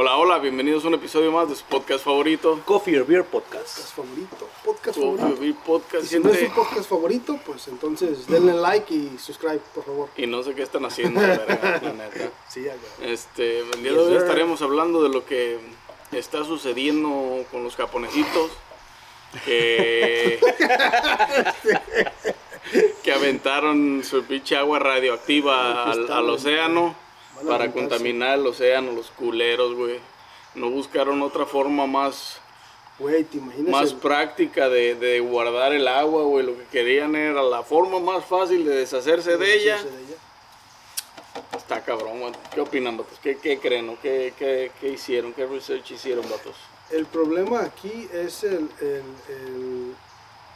Hola, hola, bienvenidos a un episodio más de su podcast favorito. Coffee or Beer Podcast. Podcast favorito. Podcast Coffee favorito. Beer Podcast. Y si no es su podcast favorito, pues entonces denle like y subscribe, por favor. Y no sé qué están haciendo, la verga, la neta. Sí, ya, ya. Este, el día de hoy estaremos hablando de lo que está sucediendo con los japonesitos que, que aventaron su pinche agua radioactiva al, al océano para aventarse. contaminar el océano, los culeros, güey. No buscaron otra forma más, Güey, te imaginas. más el- práctica de, de guardar el agua, güey. Lo que querían era la forma más fácil de deshacerse de ella. deshacerse de ella? Está cabrón, güey. ¿Qué opinan, vatos? ¿Qué, qué creen? o ¿Qué, qué, qué hicieron? ¿Qué research hicieron, vatos? El problema aquí es el. el- el-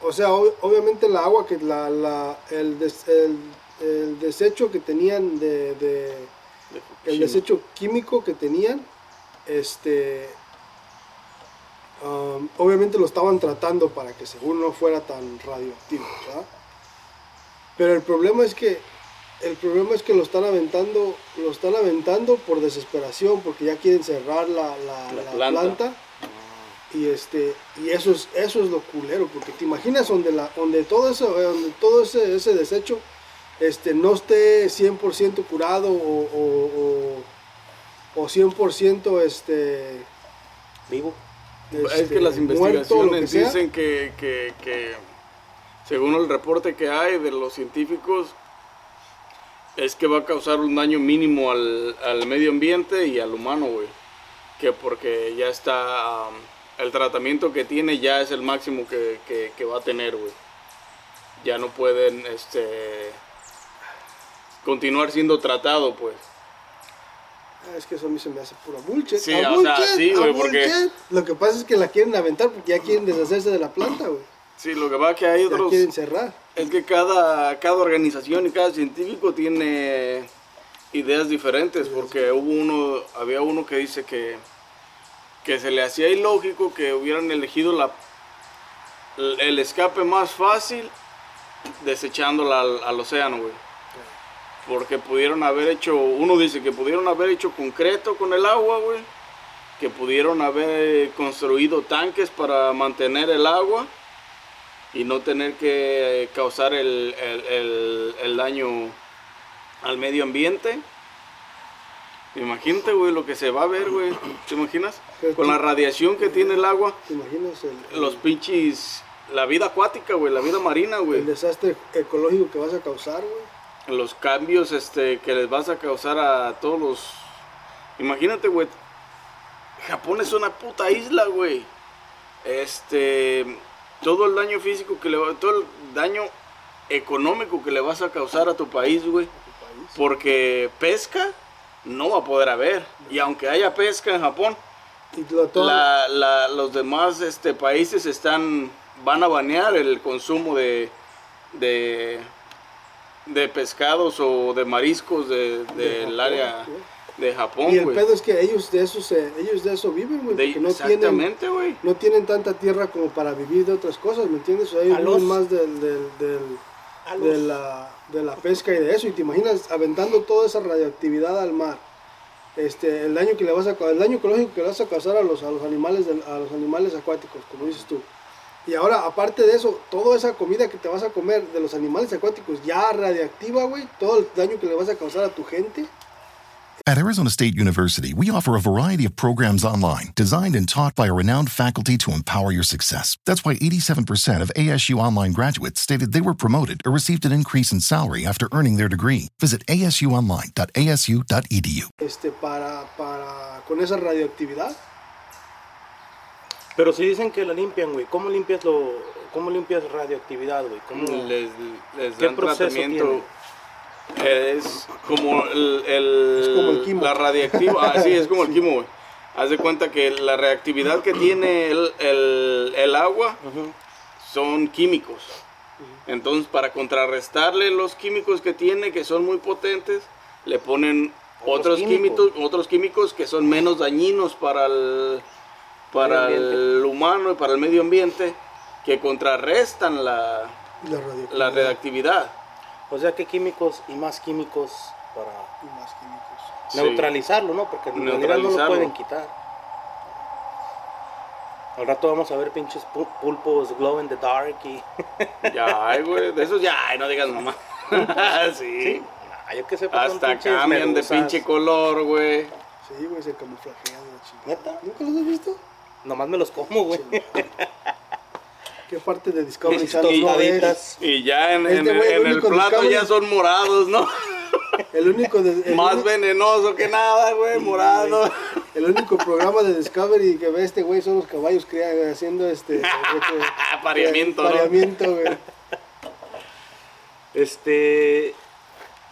o sea, ob- obviamente la agua, que la, la, el, des- el, desecho que tenían de De el desecho químico que tenían, este, um, obviamente lo estaban tratando para que según no fuera tan radioactivo, ¿verdad? Pero el problema es que el problema es que lo están aventando, lo están aventando por desesperación, porque ya quieren cerrar la, la- La la planta. planta. Y este, y eso es, eso es lo culero, porque te imaginas donde la, donde todo eso, eh, donde todo ese, ese desecho este, no esté 100% curado o, o, o, o 100% este, Vivo. es este, que las muerto, investigaciones que dicen que, que, que, según el reporte que hay de los científicos, es que va a causar un daño mínimo al, al medio ambiente y al humano, güey. Que porque ya está, um, el tratamiento que tiene ya es el máximo que, que, que va a tener, güey. Ya no pueden, este, continuar siendo tratado, pues. Ah, es que eso a mí se me hace pura bullshit. Sí, A o sea, sí, güey, porque-. Lo que pasa es que la quieren aventar porque ya quieren deshacerse de la planta, güey. Sí, lo que va que hay Ya otros... quieren cerrar. Es que cada, cada organización y cada científico tiene ideas diferentes, porque hubo uno, había uno que dice que, que se le hacía ilógico que hubieran elegido la, el el escape más fácil desechándola al, al océano, güey. Porque pudieron haber hecho, uno dice que pudieron haber hecho concreto con el agua, güey. Que pudieron haber construido tanques para mantener el agua y no tener que causar el, el- el- el daño al medio ambiente. Imagínate, güey, lo que se va a ver, güey. ¿Te imaginas? Pero Con tú- la radiación que tiene el agua, ¿Te imaginas el, el- los pinches, la vida acuática, güey, la vida marina, el güey. desastre ecológico que vas a causar, güey? Los cambios este, que les vas a causar a todos los... Imagínate, güey. Japón es una puta isla, güey. Este... Todo el daño físico que le va... Todo el daño económico que le vas a causar a tu país, güey. Porque pesca no va a poder haber. Y aunque haya pesca en Japón, la- la- los demás este, países están van a banear el consumo de, de, de pescados o de mariscos de- De del Japón, área de Japón, Y el pedo es que ellos de eso se, ellos de eso viven, güey, De- porque no tienen, exactamente, güey. no tienen tanta tierra como para vivir de otras cosas, ¿me entiendes? O sea, ellos viven más del, del, del- de, la, de la pesca y de eso, y te imaginas aventando toda esa radioactividad al mar, este, el daño que le vas a, ca- el daño ecológico que le vas a causar a los, a los animales, del- a los animales acuáticos, como dices tú. Y ahora, aparte de eso, toda esa comida que te vas a comer de los animales acuáticos ya radiactiva, güey, todo el daño que le vas a causar a tu gente. At Arizona State University, we offer a variety of programs online designed and taught by a renowned faculty to empower your success. That's why 87% of ASU online graduates stated they were promoted or received an increase in salary after earning their degree. Visit asuonline.asu.edu. este, para, para, con esa radioactividad. Pero si dicen que la limpian, güey, ¿cómo limpias lo, cómo limpias radioactividad, güey? ¿Cómo? Les, les ¿Qué dan proceso tratamiento. Es como el, el- Es como el quimo. la radiactiva. Ah, sí, es como el quimo, güey. Haz de cuenta que la reactividad que tiene el, el- el agua son químicos. Entonces, para contrarrestarle los químicos que tiene, que son muy potentes, le ponen Otros otros químicos. químicos, otros químicos que son menos dañinos para el, para el humano y para el medio ambiente, que contrarrestan la, La radioactividad. la reactividad. O sea, ¿qué químicos y más químicos para... Y más químicos. Sí. Neutralizarlo, ¿no? Porque en realidad no lo pueden quitar. Al rato vamos a ver pinches pu- pulpos glow in the dark y... Ya, ay, güey, de esos ya, ay, no digas mamá. sí. Ah, yo que sé, Hasta cambian de pinche color, güey. Sí, güey, se camuflajean la chingada. ¿Neta? ¿Nunca los has visto? Nomás me los como, güey. ¿Qué parte de Discovery Channel no ves? Y ya en, Este en- güey, el en el único plato Discovery- ya son morados, ¿no? El único, de- el Más venenoso que nada, güey, morado. el único programa de Discovery que ve este güey son los caballos cría- haciendo este... este- Apareamiento, ¿no? Apareamiento, güey. Este.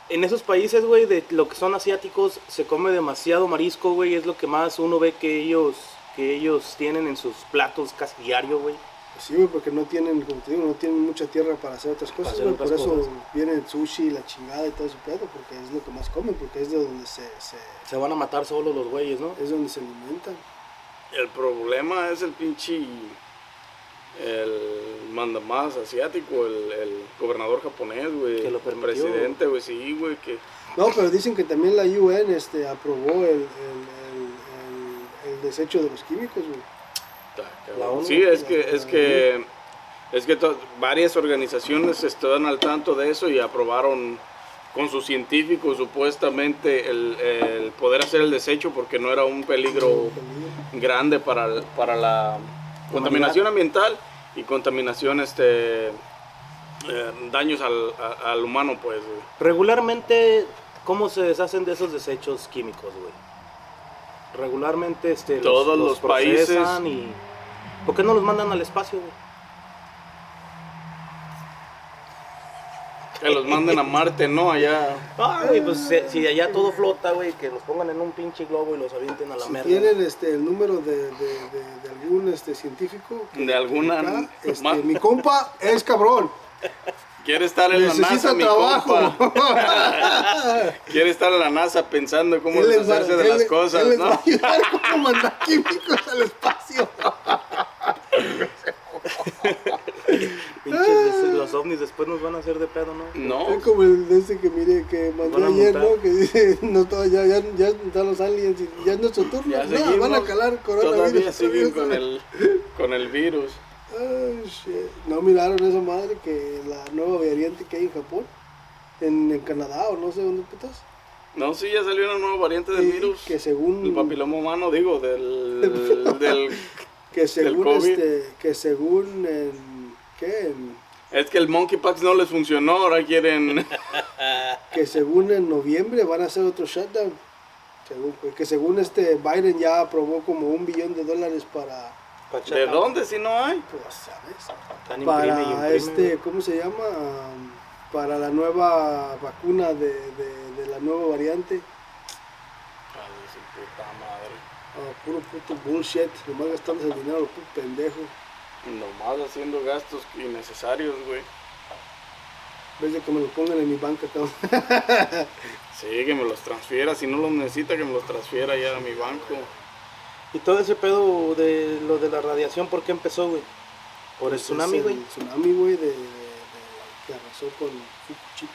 En esos países, güey, de lo que son asiáticos, se come demasiado marisco, güey. Es lo que más uno ve que ellos, que ellos tienen en sus platos casi diario, güey. Sí, güey, porque no tienen, como te digo, no tienen mucha tierra para hacer otras cosas, hacer güey. Por otras eso cosas. viene el sushi, la chingada y todo ese pedo, porque es lo que más comen, porque es de donde se, se- Se van a matar solos los güeyes, ¿no? es donde se alimentan. El problema es el pinche. El mandamás asiático, el, el gobernador japonés, güey. Que lo el permitió. presidente, güey, sí, güey, que. No, pero dicen que también la UN este, aprobó el, el, el- desecho de los químicos, güey. ONU. Sí, es que, es que, es que to- varias organizaciones están al tanto de eso y aprobaron con sus científicos supuestamente el, el poder hacer el desecho porque no era un peligro grande para, para la contaminación ambiental y contaminación, este, eh, daños al, a- al humano, pues. güey. Regularmente, ¿cómo se deshacen de esos desechos químicos, güey? Regularmente, este. los- Todos los países- Y... ¿Por qué no los mandan al espacio, güey? Que los manden a Marte, ¿no? Allá. Ah, güey, pues si, si allá todo flota, güey, que los pongan en un pinche globo y los avienten a la Si merda. tienen este, el número de, de- de- de algún este, científico, que- De alguna- acá, este, mi compa es cabrón. Quiere estar en la NASA, mi trabajo. compa. Quiere estar en la NASA pensando cómo Él les va- deshacerse de él- las cosas, él les ¿no? va a ayudar cómo mandar químicos al espacio. Pinches los ovnis después nos van a hacer de pedo, ¿no? No, Es como el de ese que mire que mandé a ayer. ¿no? Que dice, no, todo, ya, ya, ya están los aliens y ya es nuestro turno. ya no, seguimos. van a calar coronavirus. Todavía siguen con el, con el virus. Ay, shit. No miraron esa madre que la nueva variante que hay en Japón, en, en Canadá o no sé dónde putas. No, sí, ya salió una nueva variante del Sí, virus. que según El papiloma humano, digo, del... del que según COVID. este que según en, ¿qué? Es que el Monkeypox no les funcionó, ahora quieren... que según en noviembre van a hacer otro shutdown. Según, que según este Biden ya aprobó como un billón de dólares para ¿De dónde si no hay? pues, ¿sabes? Imprime y para imprime, este. ¿cómo se llama? Para la nueva vacuna de, de- de la nueva variante. Ay, su puta madre. Ah, puro puto bullshit, nomás gastamos el dinero, puto pendejo. Nomás haciendo gastos innecesarios, güey. En vez de que me lo pongan en mi banca account. Sí, que me los transfiera. Si no los necesita, que me los transfiera ya a mi banco. Y todo ese pedo de lo de la radiación, ¿por qué empezó, güey? Por el Ese tsunami, güey. El tsunami, güey, de, de- de- que arrasó con Fukushima.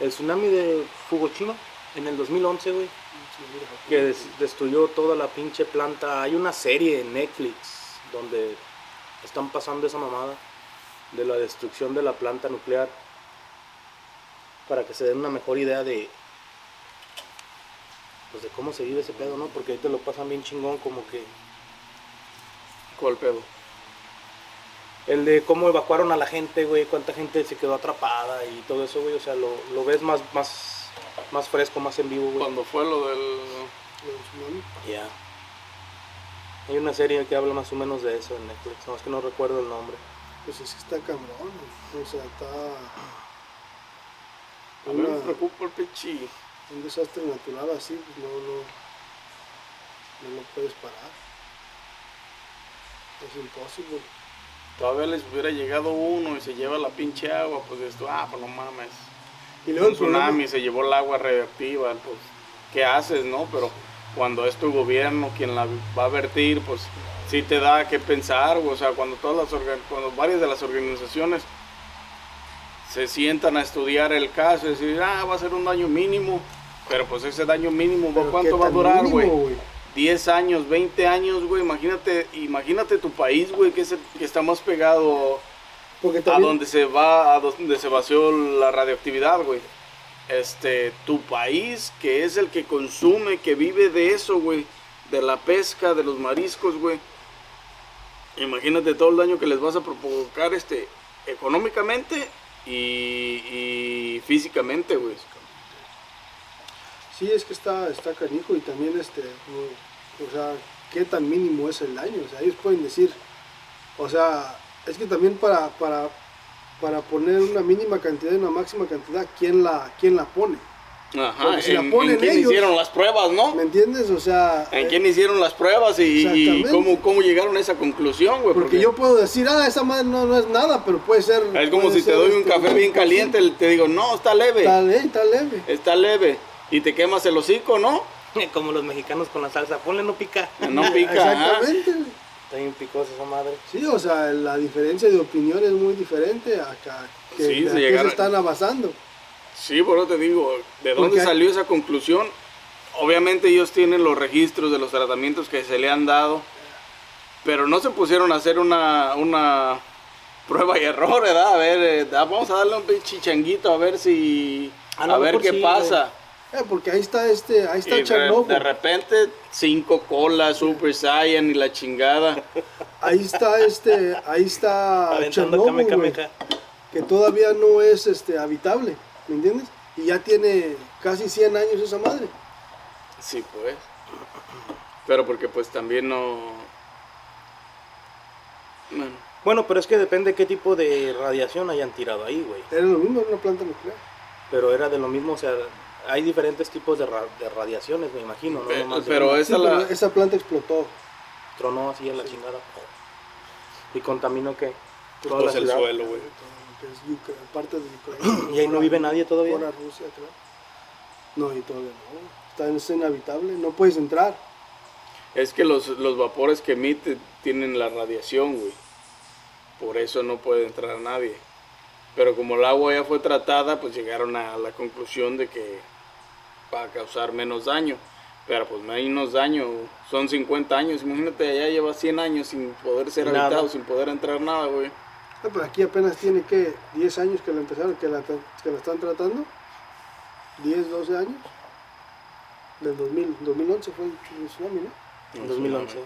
El tsunami de Fukushima en el 2011, güey. Que des- destruyó toda la pinche planta. Hay una serie en Netflix donde están pasando esa mamada de la destrucción de la planta nuclear para que se den una mejor idea de pues de cómo se vive ese pedo, ¿no? Porque ahí te lo pasan bien chingón como que ¿Cuál pedo? el de cómo evacuaron a la gente, güey, cuánta gente se quedó atrapada y todo eso, güey, o sea, lo, lo ves más más más fresco, más en vivo, güey. Cuando fue lo del... Tsunami. Ya. Hay una serie que habla más o menos de eso en Netflix, no es que no recuerdo el nombre. Pues es que está cabrón, güey. O sea, está A mí me preocupa el pinche... un desastre natural así, pues no, no, no lo puedes parar. Es imposible. Todavía les hubiera llegado uno y se lleva la pinche agua, pues esto, ah, pues no mames. Y luego Un problema- tsunami, se llevó el agua radioactiva, pues, ¿qué haces, no? Pero cuando es tu gobierno quien la va a vertir, pues, sí te da que pensar, o sea, cuando todas las organ- cuando varias de las organizaciones se sientan a estudiar el caso y decir, ah, va a ser un daño mínimo, Pero pues ese daño mínimo, Pero ¿cuánto va a durar, güey? 10 años, 20 años, güey. Imagínate, imagínate tu país, güey, que es el que está más pegado Porque a donde se va, a donde se vació la radioactividad, güey. Este, tu país, que es el que consume, que vive de eso, güey, de la pesca, de los mariscos, güey. Imagínate todo el daño que les vas a provocar, este, económicamente y, y físicamente, güey. Sí, es que está, está canijo y también, este, o, o sea, qué tan mínimo es el daño. O sea, ellos pueden decir, o sea, es que también para, para, para poner una mínima cantidad y una máxima cantidad, ¿quién la, quién la pone? Ajá, Porque si la en, ponen en quién ellos- hicieron las pruebas, ¿no? ¿Me entiendes? O sea, ¿En eh, quién hicieron las pruebas y, y cómo, cómo llegaron a esa conclusión, güey? porque yo puedo decir, ah, esa madre no, no es nada, pero puede ser. Es como si te doy un este, café bien caliente, te digo, no, está leve, Está, le- está leve. está leve. Y te quemas el hocico, ¿no? Como los mexicanos con la salsa. Ponle no pica. No pica. ajá. Exactamente. Está bien picosa esa madre. Sí, o sea, la diferencia de opinión es muy diferente acá. Que, Sí, se llegaron- se están abasando. Sí, por eso te digo, ¿de dónde salió esa conclusión? Obviamente ellos tienen los registros de los tratamientos que se le han dado, pero no se pusieron a hacer una, una prueba y error, ¿verdad? A ver, eh, vamos a darle un pinche changuito a ver si... A A, ver qué sí, pasa. Eh, porque ahí está este, ahí está Chernobyl. de repente, cinco colas, Super Saiyan y la chingada. Ahí está este, ahí está Chernobyl, que todavía no es este habitable, ¿me entiendes? Y ya tiene casi 100 años esa madre. Sí, pues. Pero porque pues también no... Bueno, Bueno, pero es que depende qué tipo de radiación hayan tirado ahí, güey. Era lo mismo, era una planta nuclear. Pero era de lo mismo, o sea, hay diferentes tipos de, ra- de radiaciones, me imagino, ¿no? De pero una. es- Sí, Esa pero la- esa planta explotó. Tronó así en la chingada. ¿Y contaminó qué? Toda pues la el ciudad. suelo, güey. Que es Ucra- parte de Ucrania. ¿Y ahí no vive nadie todavía? Rusia, claro. No, y todavía no. Está es inhabitable, no puedes entrar. Es que los, los vapores que emite tienen la radiación, güey. Por eso no puede entrar nadie. Pero como el agua ya fue tratada, pues llegaron a la conclusión de que va a causar menos daño. Pero pues menos daño, son 50 años. Imagínate, allá lleva 100 años sin poder ser Nada. habitado, sin poder entrar nada, güey. Ah, pero aquí apenas tiene que 10 años que la empezaron, que la, que la están tratando. 10, 12 años. Del 2000, 2011 fue el tsunami, ¿no? En 2011.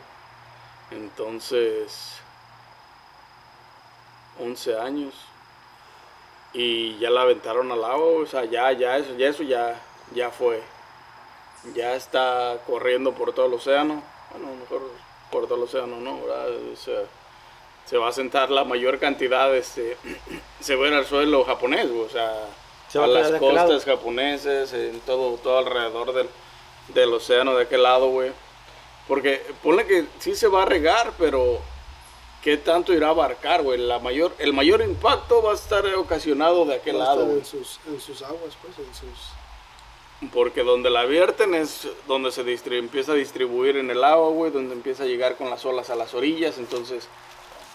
Entonces, 11 años. Y ya la aventaron al agua, o sea, ya, ya, eso, ya, eso ya, ya fue. Ya está corriendo por todo el océano. Bueno, a mejor por todo el océano, ¿no? O sea, se va a sentar la mayor cantidad, este, se va a ir al suelo japonés, güey, o sea, Se a a las de aquel lado. costas japoneses, en todo, todo alrededor del, del océano de aquel lado, güey. Porque ponle que sí se va a regar, pero ¿qué tanto irá a abarcar, güey? La mayor, el mayor impacto va a estar ocasionado de aquel Va a lado, estar güey. en sus, en sus aguas, pues, en sus... Porque donde la vierten es donde se empieza a distribuir en el agua, güey, donde empieza a llegar con las olas a las orillas, entonces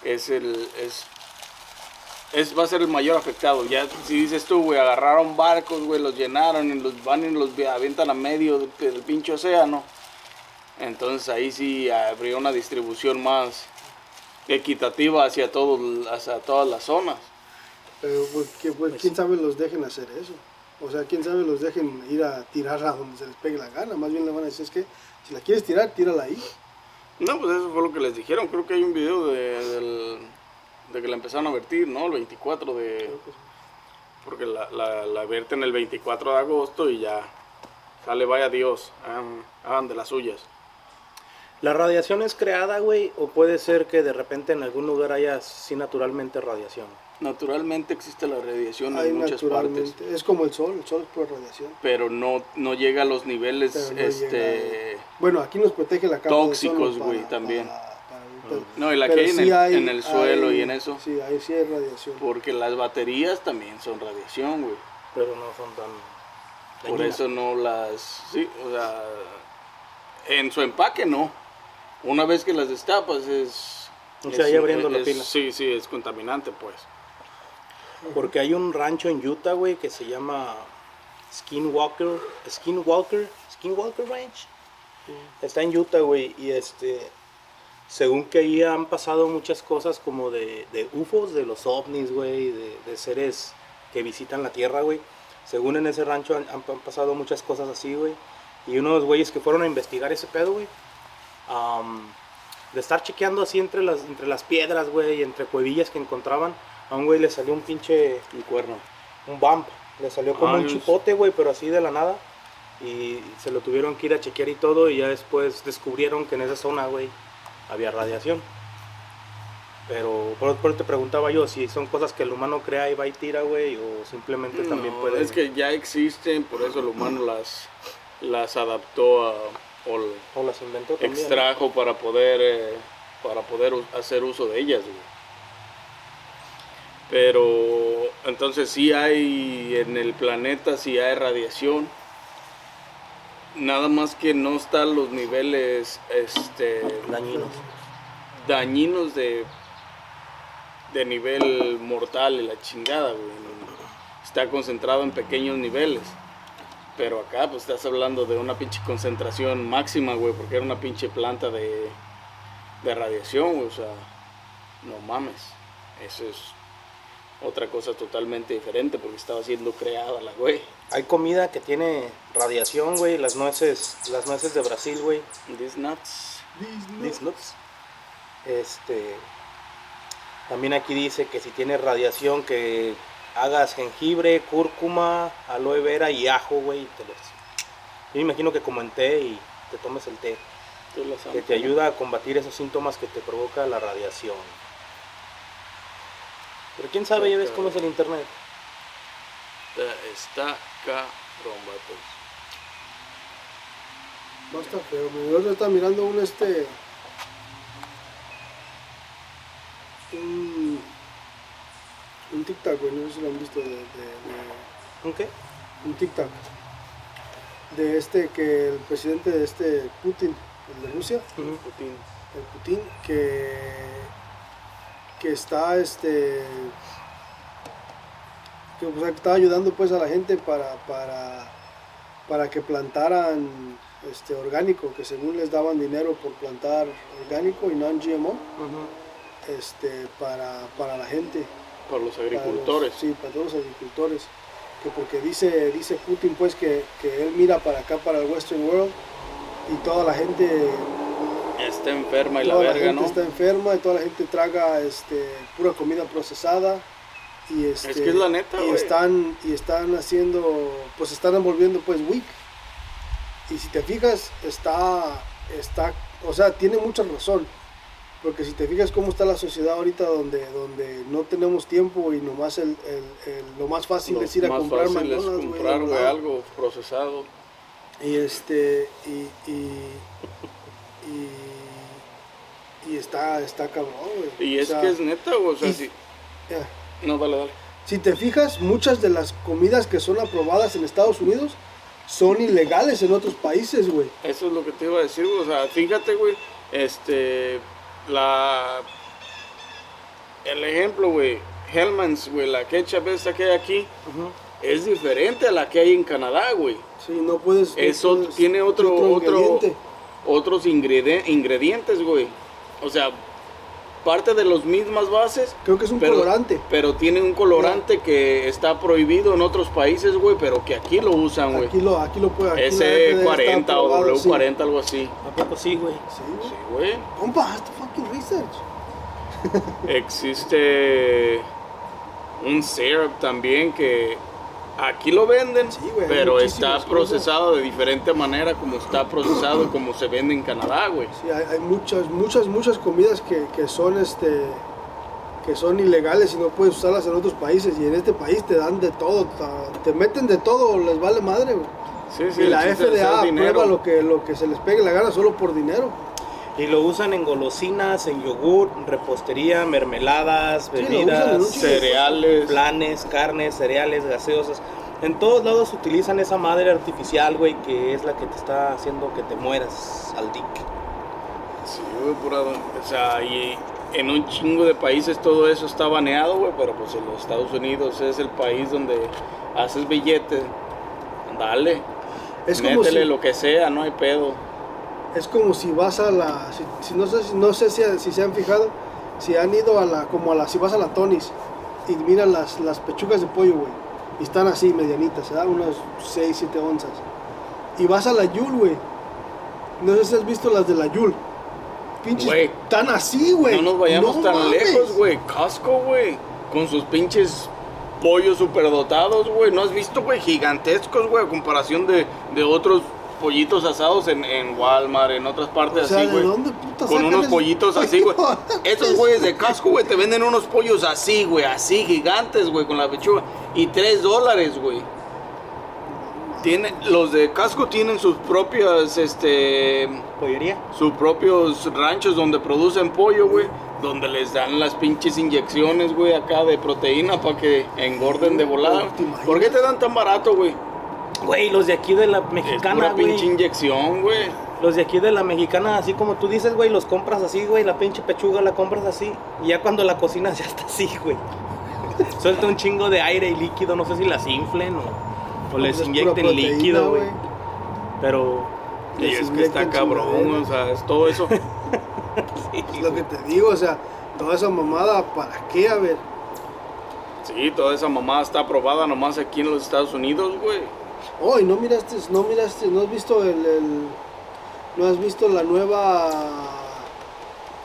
es el es, es va a ser el mayor afectado. Ya si dices tú, güey, agarraron barcos, güey, los llenaron y los van y los vi- avientan a medio del, del pinche océano. Entonces ahí sí habría una distribución más equitativa hacia todo, hacia todas las zonas. Pero, pues, que, pues, quién sabe los dejen hacer eso. O sea, quién sabe los dejen ir a tirarla donde se les pegue la gana. Más bien le van a decir, es que si la quieres tirar, tírala ahí. No, pues eso fue lo que les dijeron. Creo que hay un video de, del- de que la empezaron a vertir, ¿no? El 24 de... Porque la, la, la vierten el 24 de agosto y ya sale, vaya Dios, hagan, hagan de las suyas. ¿La radiación es creada, güey? ¿O puede ser que de repente en algún lugar haya sí naturalmente radiación? Naturalmente existe la radiación Ahí en muchas partes. Es como el sol, el sol es pura radiación. pero no, no llega a los niveles no este... llega- Bueno, aquí nos protege la capa Tóxicos, güey, también. para- para- pero- No, y la pero que hay en sí el, hay- en el suelo hay- y en eso. Sí, ahí sí hay radiación. Porque las baterías también son radiación, güey. Pero no son tan... Por dañinas. eso no las. Sí, o sea. En su empaque no. Una vez que las destapas es. O sea, es- ya abriendo la pila. Sí, sí, es contaminante, pues. Porque hay un rancho en Utah, güey, que se llama Skinwalker, Skinwalker, Skinwalker Ranch. Está en Utah, güey, y este, según que ahí han pasado muchas cosas como de, de UFOs, de los ovnis, güey, de, de seres que visitan la Tierra, güey. Según en ese rancho han, han pasado muchas cosas así, güey. Y unos güeyes que fueron a investigar ese pedo, güey. am, de estar chequeando así entre las, entre las piedras, güey, entre cuevillas que encontraban, a un güey le salió un pinche, Un cuerno. un bump. Le salió como Ay, un chipote, güey, pero así de la nada. Y se lo tuvieron que ir a chequear y todo. Y ya después descubrieron que en esa zona, güey, había radiación. Pero por, por te preguntaba yo si son cosas que el humano crea y va y tira, güey, o simplemente también puede. Es que ya existen, por eso el humano las, las adaptó a, o O las inventó también. ¿no? extrajo para poder, eh, para poder hacer uso de ellas. güey. Pero entonces sí hay en el planeta, sí hay radiación. Nada más que no están los niveles este, Dañinos. dañinos de, de nivel mortal y la chingada, güey. Está concentrado en pequeños niveles. Pero acá, pues estás hablando de una pinche concentración máxima, güey, porque era una pinche planta de, de radiación, güey. O sea, no mames. Eso es otra cosa totalmente diferente porque estaba siendo creada la güey. Hay comida que tiene radiación, güey. Las nueces, las nueces de Brasil, güey. These nuts. These nuts. Este. También aquí dice que si tiene radiación, que hagas jengibre, cúrcuma, aloe vera y ajo, güey. y te los- Yo me imagino que como en té y te tomes el té, que te ayuda a combatir esos síntomas que te provoca la radiación. Pero quién sabe, ya ves cómo es el internet. Está, está cabrón, vatos. No está feo, güey. Yo estaba mirando un este. Un. Un TikTok, güey. No sé si lo han visto de- de- de ¿Un qué? un TikTok de este que el presidente de este Putin, el de Rusia, Ujú. Putin. el Putin, que, que está este que o sea, que estaba ayudando pues a la gente para, para, para que plantaran este orgánico, que según les daban dinero por plantar orgánico y non GMO, Ujú. este, para, para la gente. Los para los- agricultores. sí, para todos los agricultores. Que porque dice, dice Putin pues que, que él mira para acá, para el Western World, y toda la gente, Está enferma y la toda la verga, gente ¿no? está enferma y toda la gente traga este, pura comida procesada. Y este, Es que es la neta, y están, y están haciendo, pues están envolviendo pues weak. Y si te fijas, está, está, o sea, tiene mucha razón. Porque si te fijas cómo está la sociedad ahorita donde, donde no tenemos tiempo y nomás el, el- el- lo más fácil Lo es ir a comprar McDonald's, güey, comprar, güey, verdad. algo procesado. Y este, y, y, y, y está, está cabrón, güey. Y O es sea, que es neta, güey. O sea, y- si... ya. No, dale, dale. Si te fijas, muchas de las comidas que son aprobadas en Estados Unidos son ilegales en otros países, güey. Eso es lo que te iba a decir, güey. O sea, fíjate, güey. Este. La. El ejemplo, güey. Hellman's, güey. La ketchup esta que hay aquí. Es diferente a la que hay en Canadá, güey. Sí, no puedes. no Eso puedes- tiene otro, otro, ingrediente. otros ingredi- ingredientes, güey. O sea, parte de las mismas bases. Creo que es un pero, colorante. Pero tiene un colorante que está prohibido en otros países, güey, pero que aquí lo usan, güey. Aquí lo, aquí lo puede. aquí la FDA está S40 o aprobado, sí. W40, algo así. ¿A poco sí, güey? Sí, güey. Sí, güey. Compa, haz tu fucking research. Existe un syrup también que aquí lo venden, Sí, güey, hay pero está procesado de diferente manera como está procesado como se vende en Canadá, güey. Sí, hay, hay muchas, muchas, muchas comidas que, que son este que son ilegales y no puedes usarlas en otros países y en este país te dan de todo, te meten de todo, les vale madre, güey. Sí, sí, y la FDA dinero. aprueba lo que, lo que se les pegue la gana solo por dinero. Y lo usan en golosinas, en yogur, repostería, mermeladas, Sí, bebidas, cereales. planes, carnes, cereales, gaseosas. En todos lados utilizan esa madre artificial, güey, que es la que te está haciendo que te mueras al dick. Sí, güey, pura- O sea, y en un chingo de países todo eso está baneado, güey, pero pues en los Estados Unidos es el país donde haces billetes, Dale. Es como Métele si- lo que sea, no hay pedo. Es como si vas a la, si, si no sé, si, no sé si, si se han fijado, si han ido a la, como a la, si vas a la Tonis y miran las, las pechugas de pollo, güey, y están así, medianitas, ¿verdad? Unos 6, 7 onzas. Y vas a la Yul, güey. No sé si has visto las de la Yul. Pinches, Güey. tan así, güey. No nos vayamos No tan mames. lejos, güey. Costco, güey. Con sus pinches pollos superdotados, güey. ¿No has visto, güey? Gigantescos, güey. A comparación de, de otros pollitos asados en, en Walmart, en otras partes O sea, así, ¿de güey. dónde puta Con unos pollitos así, güey. Esos güeyes de casco, güey, te venden unos pollos así, güey, así, gigantes, güey, con la pechuga. Y tres dólares, güey. Tiene, los de casco tienen sus propias, este, ¿Pollería? sus propios ranchos donde producen pollo, güey. Donde les dan las pinches inyecciones, güey, acá de proteína para que engorden de volada. ¿Por qué te dan tan barato, güey? Güey, los de aquí de la Es mexicana, pura güey. pinche inyección, güey. Los de aquí de la mexicana, así como tú dices, güey, los compras así, güey. La pinche pechuga la compras así. Y ya cuando la cocinas ya está así, güey. Suelta un chingo de aire y líquido. No sé si las inflen o, o les Es pura inyecten proteína, líquido, güey. Pero. Y es que está cabrón, o sea, es todo eso. Es lo que te digo, o sea, toda esa mamada, ¿para qué? A ver. Sí, toda esa mamada está aprobada nomás aquí en los Estados Unidos, güey. Oh, y no miraste, no miraste, no has visto el, el- no has visto la nueva,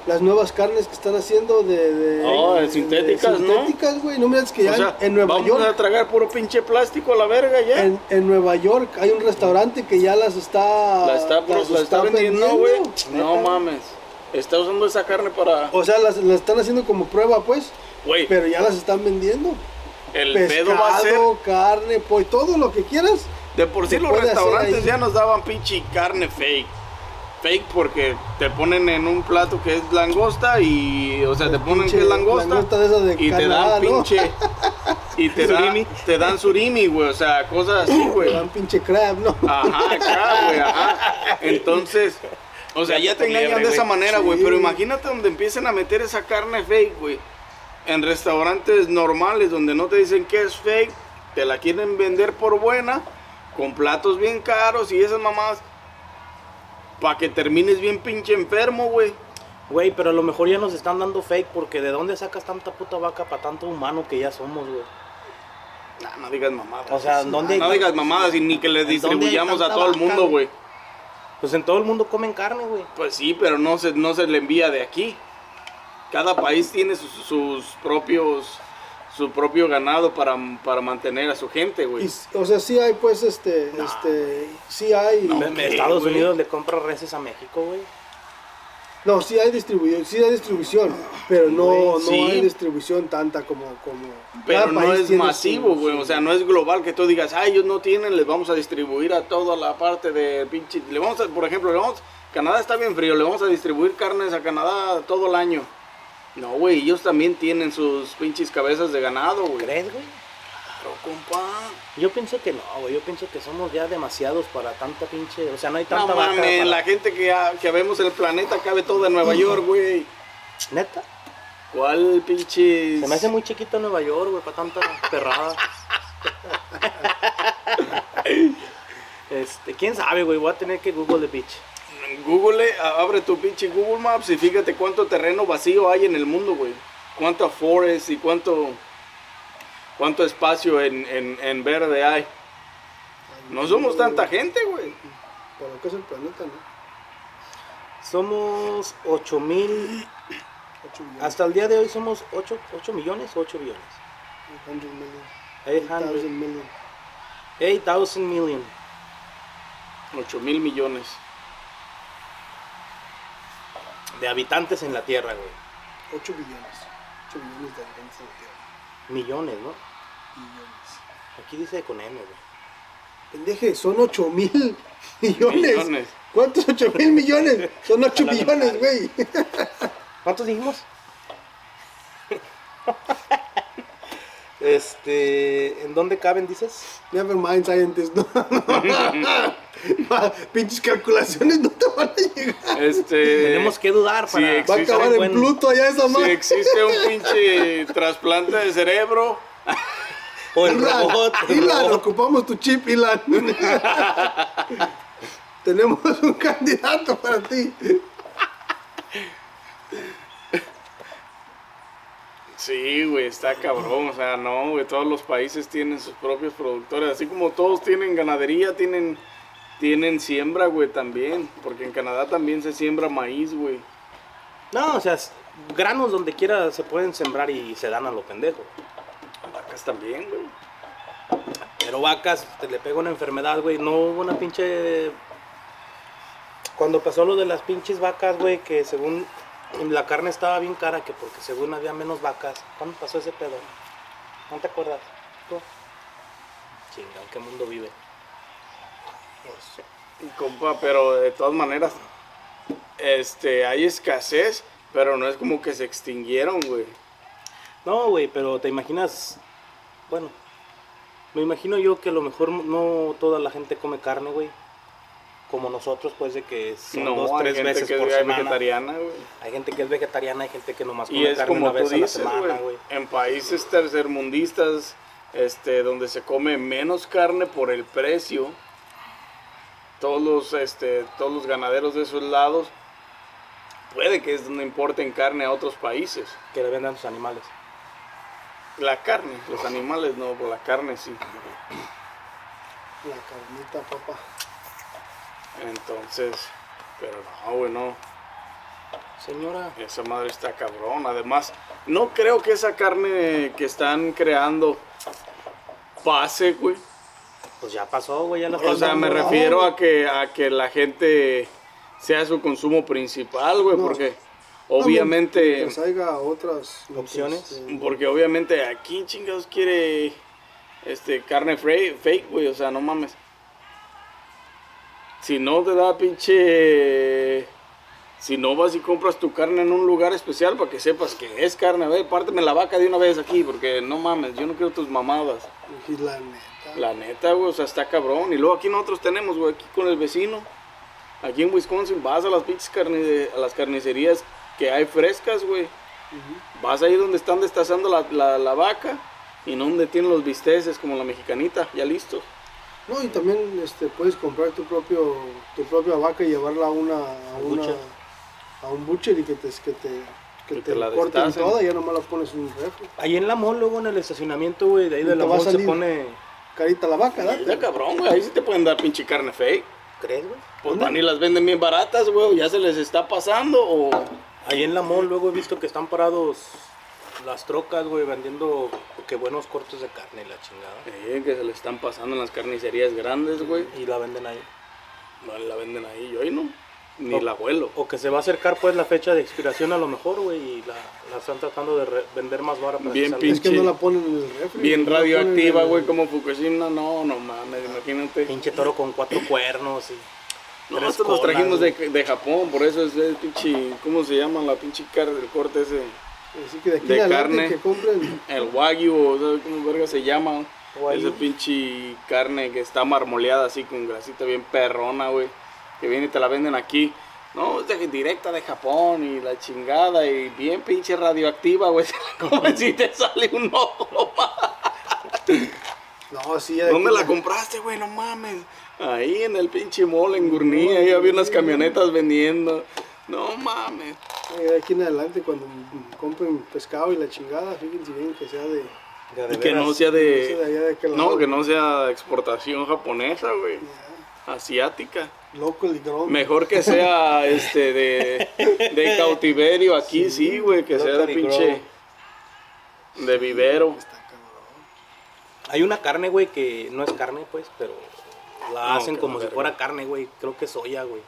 las nuevas carnes que están haciendo de, de- Oh, de de- sintéticas, ¿no? sintéticas, güey, no miras que ya o sea, en Nueva vamos York, a tragar puro pinche plástico a la verga ya. en, en Nueva York hay un restaurante que ya las está, la está, las la está vendiendo, güey. No mames. Está usando esa carne para. O sea, las, las están haciendo como prueba, pues, Güey, pero ya las están vendiendo. el Pescado, pedo va a ser. carne, pollo, todo lo que quieras. De por sí los restaurantes ya nos daban pinche carne fake. Fake porque te ponen en un plato que es langosta y, o sea, te ponen que es langosta, langosta de esas de y te dan ¿no? pinche y te dan, Surimi. te dan surimi, güey, o sea, cosas así, güey. dan pinche crab, ¿no? Ajá, acá, güey, ajá. Entonces, o sea, ya te Liebre, engañan de esa manera, güey. Sí. Pero imagínate donde empiecen a meter esa carne fake, güey. En restaurantes normales donde no te dicen que es fake, te la quieren vender por buena, con platos bien caros y esas mamás. Para que termines bien pinche enfermo, güey. Güey, pero a lo mejor ya nos están dando fake porque ¿de dónde sacas tanta puta vaca para tanto humano que ya somos, güey? Nah, no digas mamadas. O sea, ¿dónde no digas mamadas y ni que les ¿En dónde hay distribuyamos a todo el mundo, güey? güey. Pues en todo el mundo comen carne, güey. Pues sí, pero no se, no se le envía de aquí. Cada país tiene sus, sus propios su propio ganado para, para mantener a su gente, güey. Y, o sea, sí hay, pues, este, este, sí hay, No, no, En ¿qué, Estados? Unidos le compra reses a México, güey. sí hay distribución, sí hay distribución, pero no, no hay distribución tanta como, como. Pero cada no país es masivo, güey. O sea, no es global que tú digas, ah, ellos no tienen, les vamos a distribuir a toda la parte de pinche. Le vamos a, por ejemplo, le vamos. Canadá está bien frío, le vamos a distribuir carnes a Canadá todo el año. No, güey, ellos también tienen sus pinches cabezas de ganado, güey. ¿Crees, güey? Claro, compa. Yo pienso que no, güey. Yo pienso que somos ya demasiados para tanta pinche. O sea, no hay No tanta vaca. mames, para- la gente que, ha- que vemos en el planeta cabe toda en Nueva York, güey. Neta. ¿Cuál pinche? Se me hace muy chiquito Nueva York, güey, para tanta perrada. este, quién sabe, güey. Voy a tener que Google the bitch. Google, a- abre tu pinche Google Maps y fíjate cuánto terreno vacío hay en el mundo, güey. Cuánto forest y cuánto cuánto espacio en, en, en verde hay. No somos tanta gente, güey. Para lo que es el planeta, ¿no? Somos 8 mil. Millones, Hasta el día de hoy somos 8, 8 millones o 8 billones. 800 million, 800 8,000 million. 8,000 million. 8 mil millones. De habitantes en la Tierra, güey. 8 billones. 8 billones de habitantes en la Tierra. Millones, ¿no? Billones. Aquí dice con N, güey. Pendeje, son 8 mil millones. Millones. ¿Cuántos 8 mil millones? Son 8 A la billones, güey. ¿Cuántos dijimos? este, ¿en dónde caben, dices? Never mind, scientist. No. Pinches calculaciones no te van a llegar. Este Tenemos que dudar para... Va a acabar en buen- Pluto allá esa Si madre. existe un pinche trasplante de cerebro, O el Ilan, robot. Ilan, robot. ocupamos tu chip, Ilan. Tenemos un candidato para ti. Sí, güey, está cabrón. O sea, no, güey, todos los países tienen sus propios productores. Así como todos tienen ganadería, tienen, tienen siembra, güey, también. Porque en Canadá también se siembra maíz, güey. No, o sea, granos donde quiera se pueden sembrar y se dan a lo pendejo. Vacas también, güey. Pero vacas, te le pega una enfermedad, güey. No hubo una pinche. Cuando pasó lo de las pinches vacas, güey, que según la carne estaba bien cara, que porque según había menos vacas. ¿Cuándo pasó ese pedo? ¿No te acuerdas? ¿Tú? Chinga, ¿en qué mundo vive? Y compa, pero de todas maneras, este, hay escasez, pero no es como que se extinguieron, güey. No, güey, pero te imaginas. Bueno, me imagino yo que a lo mejor no toda la gente come carne, güey. Como nosotros, pues, de que son No, dos, hay tres gente veces que por es semana. vegetariana, güey. Hay gente que es vegetariana, hay gente que nomás come Y es carne como una vez a la semana, güey. güey. En países tercermundistas, este, donde se come menos carne por el precio, todos los, este, todos los ganaderos de esos lados, puede que es donde importen carne a otros países. Que le vendan sus animales. La carne, los animales no, pero la carne sí. La carnita, papá. Entonces, pero no, güey, no. Señora, Esa madre está cabrón. Además, no creo que esa carne que están creando pase, güey. pues ya pasó, güey, ya la O sea, me refiero a que, a que la gente sea su consumo principal, güey, No. porque obviamente, Mientras haya otras Opciones. este, porque obviamente aquí chingados quiere este carne fre- fake, güey, o sea, no mames. Si no te da pinche si no vas y compras tu carne en un lugar especial para que sepas que es carne, a ver, párteme la vaca de una vez aquí, porque no mames, yo no quiero tus mamadas. y la neta. La neta, güey, o sea, está cabrón. Y luego aquí nosotros tenemos, güey, aquí con el vecino. Aquí en Wisconsin vas a las pinches carne, a las carnicerías que hay frescas, güey. Vas ahí donde están destazando la, la, la vaca y no donde tienen los bisteces como la mexicanita, ya listos. No, y también este, puedes comprar tu propio tu propia vaca y llevarla a una a, una, Butcher. a un butcher y que te que te, que Que te te la corten destacen. toda y ya nomás la pones en un refri. Ahí en la mall, luego en el estacionamiento, güey, de ahí de la mall se pone... Carita la vaca, Está date. cabrón, güey, ahí sí te pueden dar pinche carne fake. ¿Crees, güey? Pues van y las venden bien baratas, güey, ya se les está pasando o... Ahí en la mall luego he visto que están parados las trocas, güey, vendiendo que buenos cortes de carne y la chingada. Eh, que se les están pasando en las carnicerías grandes, güey. Y la venden ahí. No la venden ahí, yo ahí no. Ni O- la abuelo. O que se va a acercar pues la fecha de expiración a lo mejor, güey, y la, la están tratando de re- vender más barata. para que Bien pinche. Es que no la ponen en el refri. Bien no radioactiva, el- güey, como Fukushima. No, no mames, imagínate. Pinche toro con cuatro cuernos y... No, tres estos los trajimos de, de Japón, por eso es el pinche. ¿Cómo se llama la pinche carne del corte ese? Así que de aquí carne. que compren. El wagyu, o ¿sabes cómo verga se llama? Wagyu. Esa pinche carne que está marmoleada así con grasita bien perrona, güey. Que viene y te la venden aquí. No, es de- directa de Japón y la chingada y bien pinche radioactiva, güey. Como si te sale un ojo. No, sí, ¿Dónde aquí- la compraste, güey? No mames. Ahí en el pinche mall en Gurney, ahí había unas camionetas vendiendo. No mames. eh, de aquí en adelante cuando compren pescado y la chingada, fíjense bien que sea de... de de Y que no sea no sea de No, que no sea exportación japonesa, güey. Asiática. Local y grown. Mejor que sea este de, de cautiverio aquí, sí, güey. Que sea de pinche. De vivero. Está cabrón. Hay una carne, güey, que no es carne, pues, pero la No, hacen como si fuera carne, güey. Creo que es soya, güey.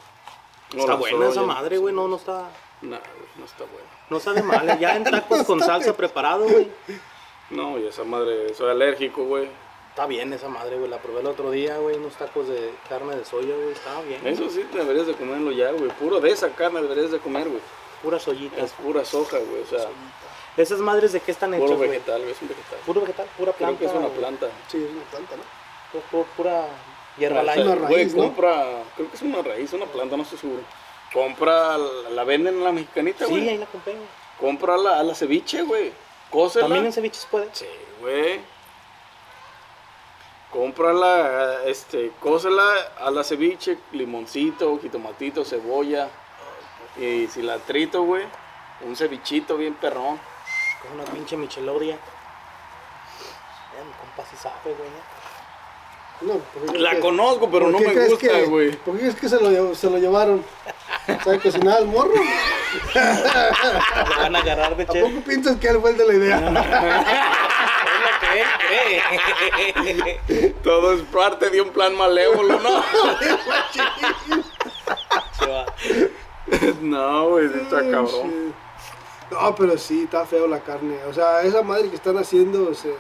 No, está buena esa soya, madre, güey. No, no está... No, güey, no está bueno. No sabe mal. Ya en tacos con salsa preparado, güey. No, y esa madre, soy alérgico, güey. Está bien esa madre, güey. La probé el otro día, güey. Unos tacos de carne de soya, güey. Estaba bien. Eso sí deberías de comerlo ya, güey. Puro de esa carne deberías de comer, güey. Pura soyita. Es pura soja, güey. O sea, Esas madres de qué están hechas, puro vegetal, güey. Es un vegetal. Puro vegetal, pura Creo planta. que es una planta. Sí, es una planta, ¿no? Pu- pu- Pura hierba light. Una Güey, raíz, ¿no? compra, creo que es una raíz, una planta, no estoy seguro. Compra, la, la venden en la mexicanita, Sí, güey. ahí la compré, güey. Compra la, a la ceviche, güey. Cósela. También en ceviches puede. Sí, güey. Cómprala, este, cósela a la ceviche, limoncito, jitomatito, cebolla y cilantrito, güey. Un cevichito bien perrón. Con una pinche michelodia. Ya, mi compa sí sabe, güey. No, ¿por qué crees La que- conozco, pero no me gusta, güey. ¿Por qué es que se lo, se lo llevaron? ¿Sabe cocinar al morro? Lo van a agarrar de ¿A che. poco piensas que él fue el de la idea? Es lo que él cree. Todo es parte de un plan malévolo, ¿no? No, güey, está cabrón. No, pero sí, está feo la carne. O sea, esa madre que están haciendo se-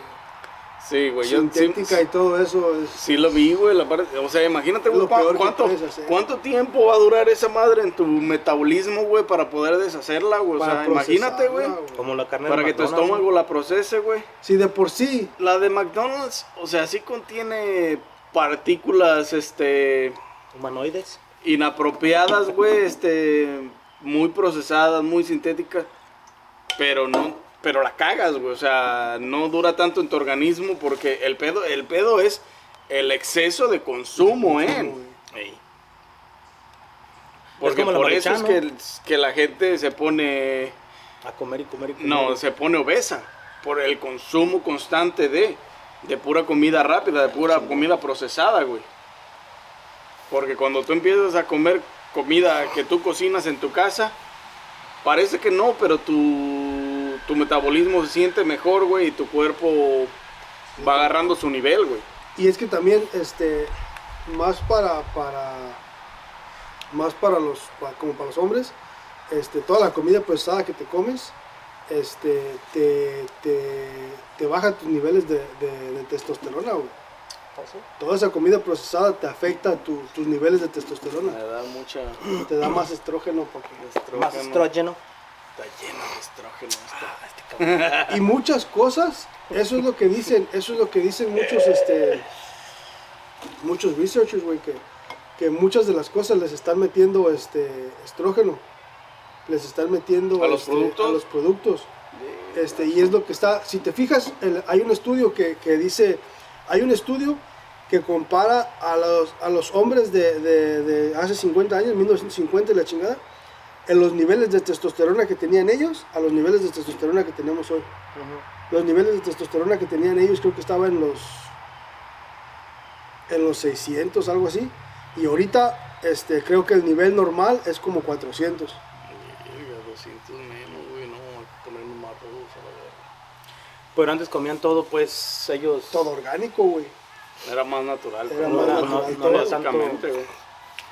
Sí, güey, yo sí, sintética y todo eso es... sí lo vi, güey. la parte- O sea, imagínate, güey, cuánto, puedes hacer. cuánto tiempo va a durar esa madre en tu metabolismo, güey, para poder deshacerla, güey. O sea, imagínate, güey. Como la carne Para de que tu McDonald's, estómago la procese, güey. Si de por sí, La de McDonald's, o sea, sí contiene partículas, este, Humanoides. inapropiadas, güey, este, muy procesadas, muy sintéticas, pero no, pero la cagas, güey, o sea, no dura tanto en tu organismo porque el pedo, el pedo es el exceso de consumo, ¿eh? Ey. Porque como por eso es que, que la gente se pone, A comer y comer y comer. no, se pone obesa por el consumo constante de, de pura comida rápida, de pura comida procesada, güey. Porque cuando tú empiezas a comer comida que tú cocinas en tu casa, parece que no, pero tu, tu metabolismo se siente mejor, güey, y tu cuerpo va agarrando su nivel, güey. y es que también, este, más para, para, más para los, como para los hombres, este, toda la comida procesada que te comes, este, te, te, te baja tus niveles de, de- de testosterona, güey. ¿Pasó? Toda esa comida procesada te afecta tu- tus niveles de testosterona. Me da mucha Te da más estrógeno. porque- Más estrógeno. Está lleno de estrógeno esto. Y muchas cosas, eso es lo que dicen, eso es lo que dicen muchos, este, muchos researchers, güey, que, que muchas de las cosas les están metiendo, este, estrógeno, les están metiendo ¿A los este, productos? a los productos. Este, y es lo que está, si te fijas, el- hay un estudio que, que dice, hay un estudio que compara a los, a los hombres de, de- de hace 50 años, 1950 y la chingada, en los niveles de testosterona que tenían ellos a los niveles de testosterona que tenemos hoy. Los niveles de testosterona que tenían ellos creo que estaba en los en los 600, algo así. Y ahorita este, creo que el nivel normal es como 400. Verga, 200 menos, güey, no, hay que ponerme más rudos a la verga. Pero antes comían todo, pues ellos. Todo orgánico, güey. Era más natural. Era más natural no, todo. básicamente, güey.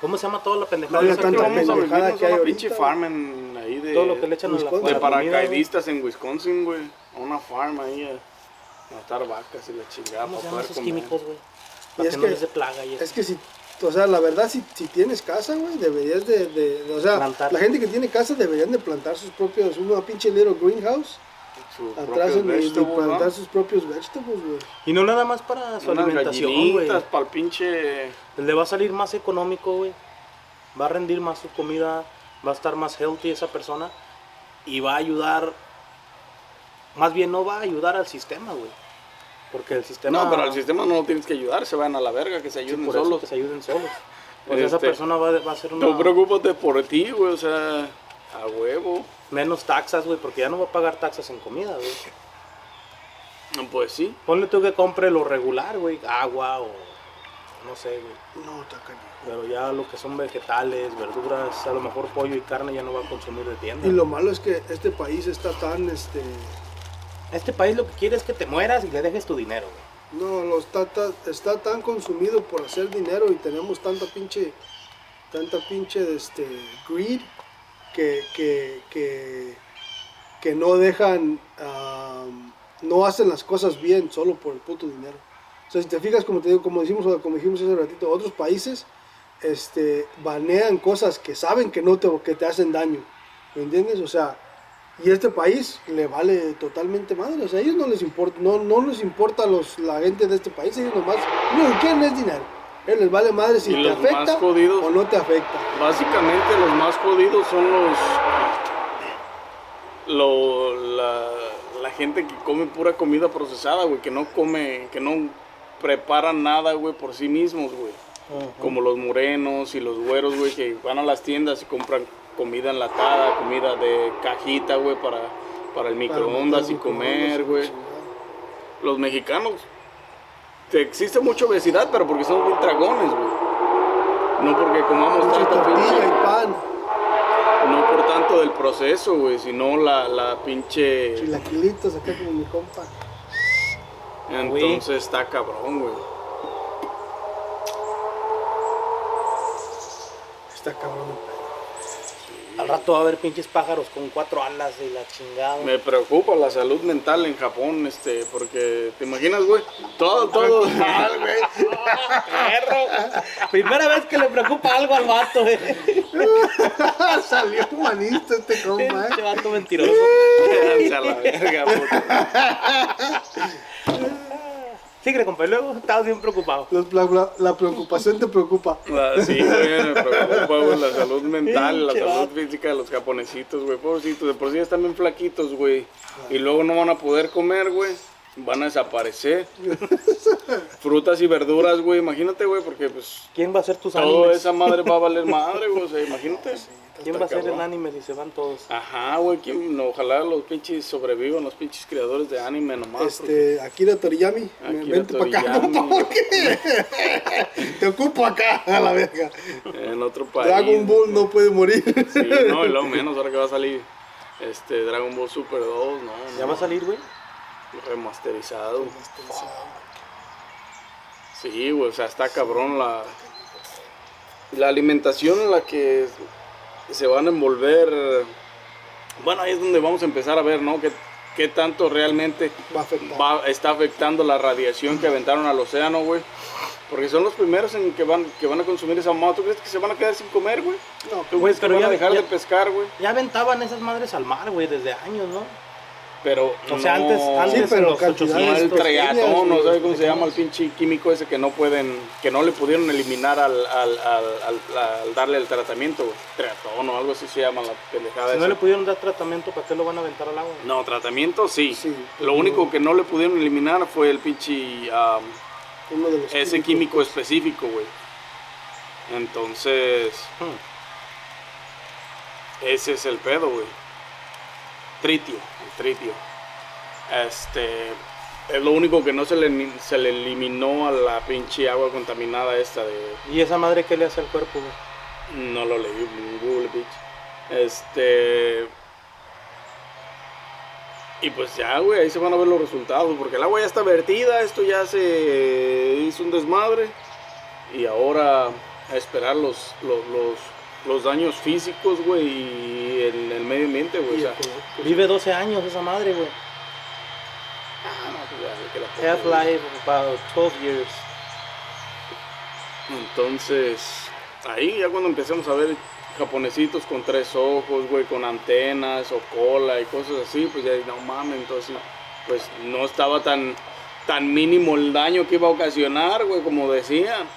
¿Cómo se llama toda la pendejada? No tanta pendejada que hay una ahorita, pinche farm en, ahí de, Todo lo que le echan a la, Wisconsin. a de paracaidistas en Wisconsin, güey. A Una farm ahí a matar vacas y la chingada ¿Cómo para se llaman poder esos comer. químicos, güey? Y Para es que no les plaga y eso. Es que si, o sea, la verdad, si, si tienes casa, güey, deberías de, de- de- o sea, Plantar. la gente que tiene casa deberían de plantar sus propios, una pinche little greenhouse Sus atrás propios en, y de vegetables, ¿no? plantar sus propios vegetables, güey. Y no nada más para su Unas alimentación, güey. para el pinche... Le va a salir más económico, güey. Va a rendir más su comida, va a estar más healthy esa persona y va a ayudar, más bien no va a ayudar al sistema, güey. Porque el sistema... No, pero al sistema no lo tienes que ayudar, se van a la verga, que se Sí, ayuden por eso solos. que se ayuden solos. Pues esa Este, persona va, va a ser una... No preocúpate por ti, güey, o sea, a huevo. menos taxas, güey, porque ya no va a pagar taxas en comida, güey. No, Pues sí. Ponle tú que compre lo regular, güey, agua o no sé, güey. No, está cañón. Pero ya lo que son vegetales, verduras, a lo mejor pollo y carne ya no va a consumir de tienda. Y lo malo es que este país está tan, este, Este país lo que quiere es que te mueras y le dejes tu dinero, güey. no, lo está, ta- está tan consumido por hacer dinero y tenemos tanta pinche, tanta pinche, este, greed que, que, que, que no dejan, am, no hacen las cosas bien solo por el puto dinero. O sea, si te fijas, como te digo, como dijimos, como dijimos hace ratito, otros países, este, banean cosas que saben que no te, que te hacen daño, ¿me entiendes? O sea, y este país le vale totalmente madre, o sea, a ellos no les importa, no, no les importa los, la gente de este país, ellos nomás, que quieren es dinero, ellos les vale madre si te afecta jodidos- o no te afecta. Básicamente los más jodidos son los... Lo, la, la gente que come pura comida procesada, güey, que no come, que no preparan nada, güey, por sí mismos, güey. Como los morenos y los güeros, güey, que van a las tiendas y compran comida enlatada, comida de cajita, güey, para, para el microondas y comer, güey. Los mexicanos, existe mucha obesidad, pero porque son bien dragones, güey. No porque comamos Mucha tanto pinche, y pan, no por tanto del proceso, güey, sino la, la pinche... chilaquilitos acá como mi compa. Entonces está cabrón, güey. Está cabrón. Al rato va a haber pinches pájaros con cuatro alas y la chingada. Me preocupa la salud mental en Japón, este, porque te imaginas, güey, todo, todo. Perro. Primera vez que le preocupa algo al vato, eh. Salió humanista este compa, Este vato mentiroso. Quédanse a la verga, puta. Síguele, compa. y Luego estaba bien preocupado. La, la- la preocupación te preocupa. Sí, güey, me preocupa, güey, la salud mental, la salud física de los japonesitos, güey, pobrecitos, de por sí están bien flaquitos, güey, y luego no van a poder comer, güey, van a desaparecer. Frutas y verduras, güey, imagínate, güey, porque pues ¿Quién va a ser tus toda animes? esa madre va a valer madre, güey, o sea, imagínate. ¿Quién va a ser el anime si se van todos? Ajá, güey, ¿quién? No, ojalá los pinches sobrevivan, los pinches creadores de anime nomás. Este, Akira Toriyami, Akira vente para acá, Toriyami. compa, porque te ocupo acá, a la verga. porque En otro país. Dragon Ball no puede morir. Sí, no, y luego menos ahora que va a salir este Dragon Ball Super 2, no. ¿Ya no, va a salir, güey? Remasterizado. Sí, güey, o sea, está cabrón la, la alimentación en la que se van a envolver. Bueno, ahí es donde vamos a empezar a ver, ¿no? ¿Qué, qué tanto realmente Va a afectar. va- está afectando la radiación que aventaron al océano, güey? Porque son los primeros en que van, que van a consumir esa mamá. ¿Tú crees que se van a quedar sin comer, güey? No, ¿Tú Güey, crees que pero van a dejar ya- de pescar, güey? Ya aventaban esas madres al mar, güey, desde años, ¿no? Pero O sea, no- antes, antes Sí, pero los No, el 800. pequeñas, triatón, no sabes cómo se llama el pinche químico ese que no pueden, que no le pudieron eliminar al, al, al, darle el tratamiento. Triatón o algo así se llama la pendejada Si no esa. le pudieron dar tratamiento, ¿para qué lo van a aventar al agua? No, tratamiento sí. Sí, Lo pero- único que no le pudieron eliminar fue el pinche ese químico específico, güey. Entonces, Hmm. ese es el pedo, güey. Tritio, el tritio. Este, es lo único que no se le, se le eliminó a la pinche agua contaminada esta de... ¿Y esa madre qué le hace al cuerpo, güey? No lo leí en Google, bitch. Este... Y pues ya, güey, ahí se van a ver los resultados, porque el agua ya está vertida, esto ya se hizo un desmadre. Y ahora a esperar los, los, los, los daños físicos, güey, y el, el medio ambiente, güey. O sea, Vive 12 años esa madre, güey. ah, no, pues Half-life, about 12 years. Entonces, ahí ya cuando empecemos a ver japonesitos con tres ojos, güey, con antenas o cola y cosas así, pues ya no mames, entonces pues no estaba tan tan mínimo el daño que iba a ocasionar, güey, como decían.